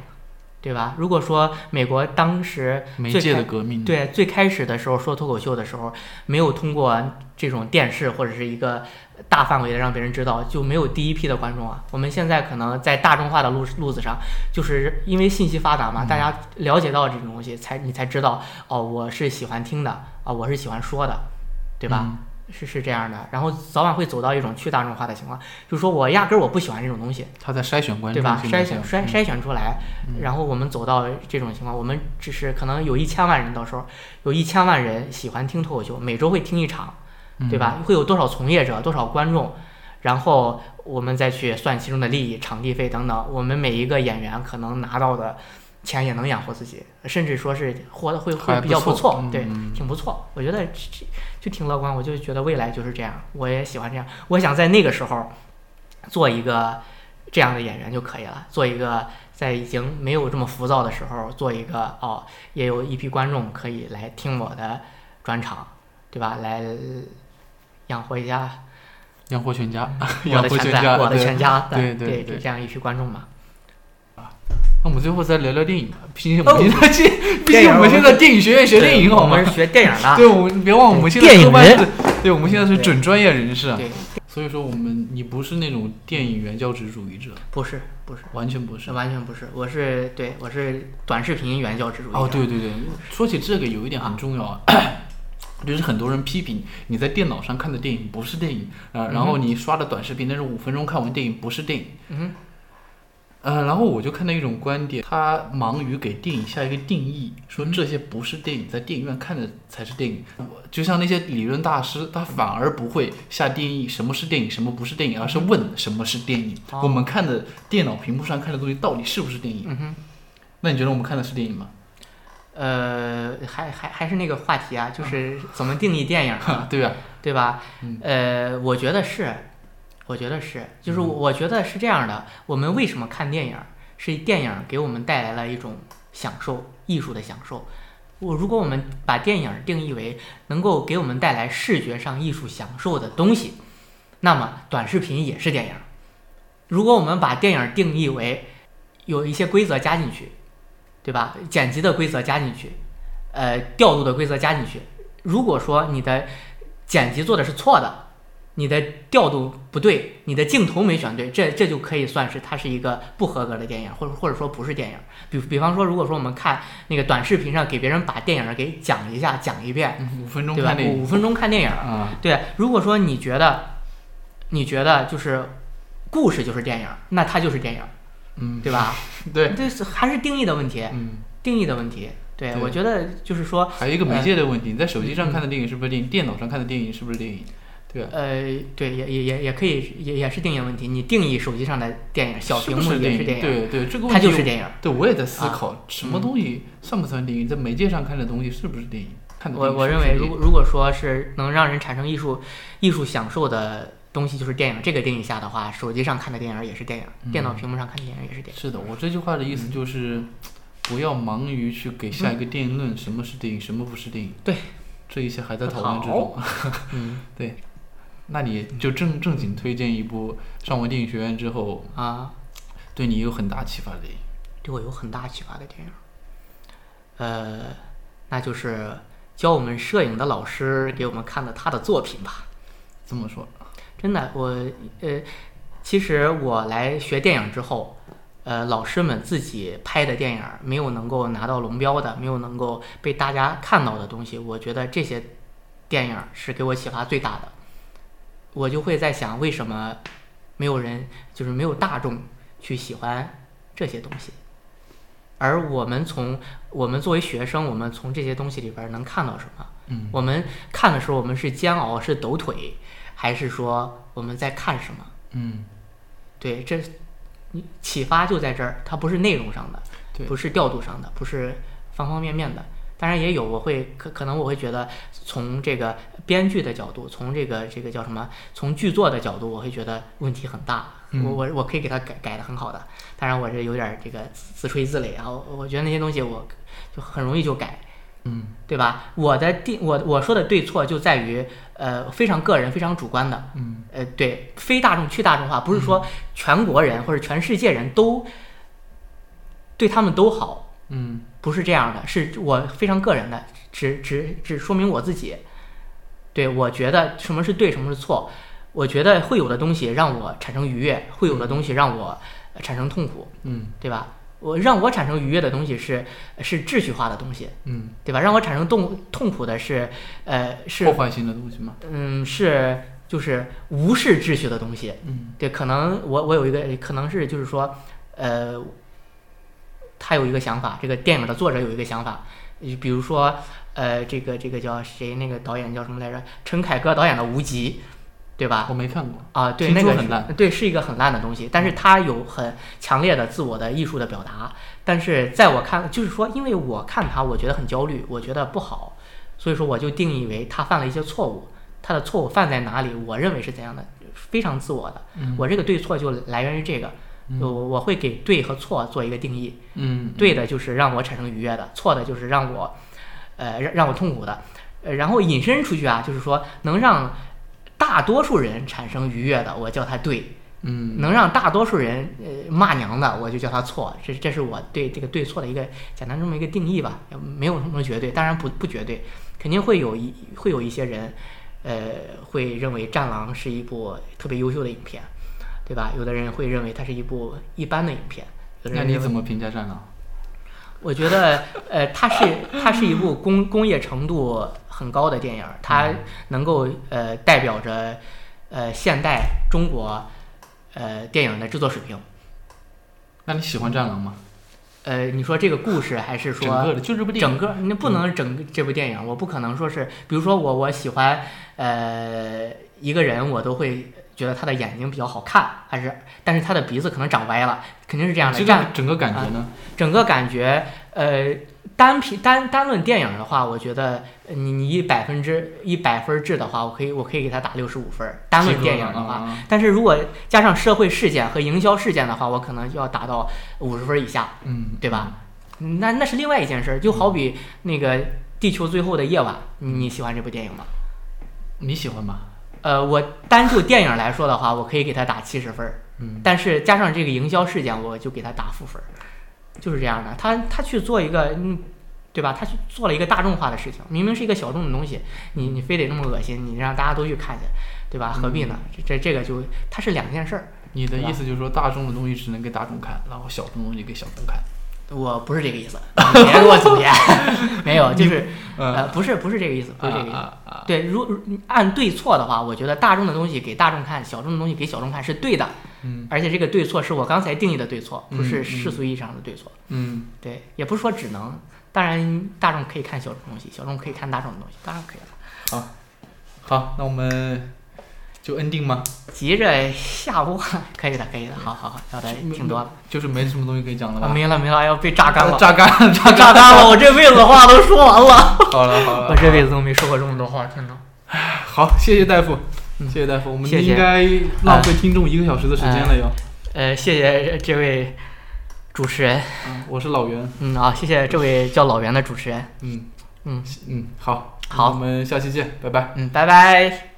对吧？如果说美国当时媒介的革命，对最开始的时候说脱口秀的时候，没有通过这种电视或者是一个大范围的让别人知道，就没有第一批的观众啊。我们现在可能在大众化的路路子上，就是因为信息发达嘛，大家了解到这种东西，才你才知道哦，我是喜欢听的啊，我是喜欢说的，对吧？是是这样的，然后早晚会走到一种去大众化的情况，就是说我压根儿我不喜欢这种东西，他在筛选观众，对吧？筛选筛筛选出来，然后我们走到这种情况，我们只是可能有一千万人，到时候有一千万人喜欢听脱口秀，每周会听一场，对吧？会有多少从业者，多少观众，然后我们再去算其中的利益、场地费等等，我们每一个演员可能拿到的。钱也能养活自己，甚至说是活的会会比较不错，对，挺不错。我觉得就挺乐观，我就觉得未来就是这样。我也喜欢这样，我想在那个时候做一个这样的演员就可以了。做一个在已经没有这么浮躁的时候，做一个哦，也有一批观众可以来听我的专场，对吧？来养活一家，养活全家，养活全家，我的全家，对对对，这样一批观众嘛。那我们最后再聊聊电影吧，毕竟我们现在 毕竟我们现在电影学院学电影，我们是学电影的。对，我们别忘我们现在科班是，对，我们现在是准专业人士。对，所以说我们你不是那种电影原教旨主义者，不是，不是，完全不是，完全不是。我是对，我是短视频原教旨主义。哦，对对对，说起这个有一点很重要啊，就是很多人批评你在电脑上看的电影不是电影啊，然后你刷的短视频，但是五分钟看完电影不是电影。嗯。呃，然后我就看到一种观点，他忙于给电影下一个定义，说这些不是电影，在电影院看的才是电影。就像那些理论大师，他反而不会下定义什么是电影，什么不是电影，而是问什么是电影。我们看的电脑屏幕上看的东西到底是不是电影？嗯哼。那你觉得我们看的是电影吗？呃，还还还是那个话题啊，就是怎么定义电影？对吧？对吧？呃，我觉得是。我觉得是，就是我觉得是这样的。我们为什么看电影？是电影给我们带来了一种享受，艺术的享受。我如果我们把电影定义为能够给我们带来视觉上艺术享受的东西，那么短视频也是电影。如果我们把电影定义为有一些规则加进去，对吧？剪辑的规则加进去，呃，调度的规则加进去。如果说你的剪辑做的是错的。你的调度不对，你的镜头没选对，这这就可以算是它是一个不合格的电影，或者或者说不是电影。比比方说，如果说我们看那个短视频上给别人把电影给讲一下，讲一遍，五分钟对吧？五分钟看电影，对。如果说你觉得，你觉得就是故事就是电影，那它就是电影，嗯，对吧？对，这是还是定义的问题，嗯，定义的问题。对，对我觉得就是说，还有一个媒介的问题，你在手机上嗯看的电影是不是电影？电脑上看的电影是不是电影？对？呃，对，也也也也可以，也也是定义问题。你定义手机上的电影，小屏幕也是电影，对对，这个问题它就是电影。对，我也在思啊考，什么东西算不算电影？在媒介上看的东西是不是电影？看的我我认为，如果如果说是能让人产生艺术艺术享受的东西，就是电影。这个定义下的话，手机上看的电影也是电影，电脑屏幕上看的电影也是电影。是的，我这句话的意思就是，不要忙于去给下一个定论，什么是电影，什么不是电影。对，这一切还在讨论之中。嗯对那你就正正经推荐一部上完电影学院之后，啊，对你有很大启发的电影。对我有很大启发的电影。呃，那就是教我们摄影的老师给我们看的他的作品吧。这么说，真的，我呃，其实我来学电影之后，呃，老师们自己拍的电影儿没有能够拿到龙标的，没有能够被大家看到的东西，我觉得这些电影儿是给我启发最大的。我就会在想，为什么没有人，就是没有大众去喜欢这些东西？而我们从我们作为学生，我们从这些东西里边儿能看到什么？嗯我们看的时候，我们是煎熬，是抖腿，还是说我们在看什么？嗯，对，这你启发就在这儿，它不是内容上的，对不是调度上的，不是方方面面的。当然也有，我会可可能我会觉得，从这个编剧的角度，从这个这个叫什么，从剧作的角度，我会觉得问题很大。嗯我我我可以给他改改的很好的，当然我这有点儿这个自自吹自擂啊，我我觉得那些东西我就很容易就改。嗯对吧？我的定我我说的对错就在于，呃，非常个人、非常主观的，嗯。呃，对，非大众去大众化，不是说全国人或者全世界人都对他们都好，嗯。不是这样的，是我非常个人的，只只只说明我自己。对我觉得什么是对，什么是错，我觉得会有的东西让我产生愉悦，会有的东西让我呃产生痛苦，嗯。对吧？我让我产生愉悦的东西是是秩序化的东西，嗯，对吧？让我产生痛痛苦的是，呃，是破坏性的东西吗？嗯，是就是无视秩序的东西。嗯对，可能我我有一个，可能是就是说，呃，他有一个想法，这个电影的作者有一个想法，呃比如说，呃，这个这个叫谁？那个导演叫什么来着？陈凯歌导演的《无极》，对吧？我没看过。啊，对，那个很烂对，是一个很烂的东西，但是它有很强烈的自我的艺术的表达。但是在我看，就是说，因为我看它，我觉得很焦虑，我觉得不好，所以说我就定义为他犯了一些错误。他的错误犯在哪里？我认为是怎样的，非常自我的。嗯我这个对错就来源于这个，我我会给对和错做一个定义。嗯，对的就是让我产生愉悦的，错的就是让我，呃，让让我痛苦的。呃，然后引申出去啊，就是说能让大多数人产生愉悦的，我叫它对；嗯能让大多数人呃骂娘的，我就叫它错。这这是我对这个对错的一个简单这么一个定义吧，没有什么绝对，当然不不绝对，肯定会有一会有一些人，呃，会认为《战狼》是一部特别优秀的影片，对吧？有的人会认为它是一部一般的影片。那你怎么评价《战狼我觉得，呃，它是它是一部工工业程度很高的电影，它能够呃代表着呃现代中国呃电影的制作水平。？》？那你喜欢《战狼》吗？呃，你说这个故事还是说整个的就这部电影。整个那不能整个这部电影，我不可能说是，比如说我我喜欢呃一个人，我都会觉得他的眼睛比较好看，还是但是他的鼻子可能长歪了，肯定是这样的。这这样个整个感觉呢？整个感觉，呃，单凭单单论电影的话，我觉得呃你你以百分之一百分制的话，我可以我可以给他打六十五分。单论电影的话，啊，但是如果加上社会事件和营销事件的话，我可能就要达到五十分以下，嗯，对吧？那那是另外一件事儿，就好比那个《地球最后的夜晚》，你你喜欢这部电影吗？你喜欢吗？呃，我单就电影来说的话，我可以给他打七十分儿，嗯但是加上这个营销事件，我就给他打负分儿，就是这样的。他他去做一个，嗯，对吧？他去做了一个大众化的事情，明明是一个小众的东西，你你非得那么恶心，你让大家都去看去，对吧？何必呢？这这这个就它是两件事儿。你的意思就是说，大众的东西只能给大众看，然后小众的东西给小众看。我不是这个意思，你别给我总结，没有，就是嗯呃，不是不是这个意思，不是这个意思。对，如如按对错的话，我觉得大众的东西给大众看，小众的东西给小众看是对的。嗯而且这个对错是我刚才定义的对错，不是世俗意义上的对错。嗯，对，也不是说只能，当然大众可以看小众东西，小众可以看大众的东西，当然可以了。好好，那我们就 ending 吗？急着下播，可以的，可以的，好好好，聊的挺多的。就是没什么东西可以讲了啊，吧？没了没了，要被榨干了，榨干了，榨榨干了，我这辈子话都说完了，好了 好了，我这辈子都没说过这么多话，天哪！好，谢谢大夫，嗯谢谢大夫，我们应该浪费听众一个小时的时间了要。呃，谢谢这位主持人，嗯，我是老袁，嗯啊，谢谢这位叫老袁的主持人，嗯嗯嗯，好，好我们下期见，拜拜。嗯，拜拜。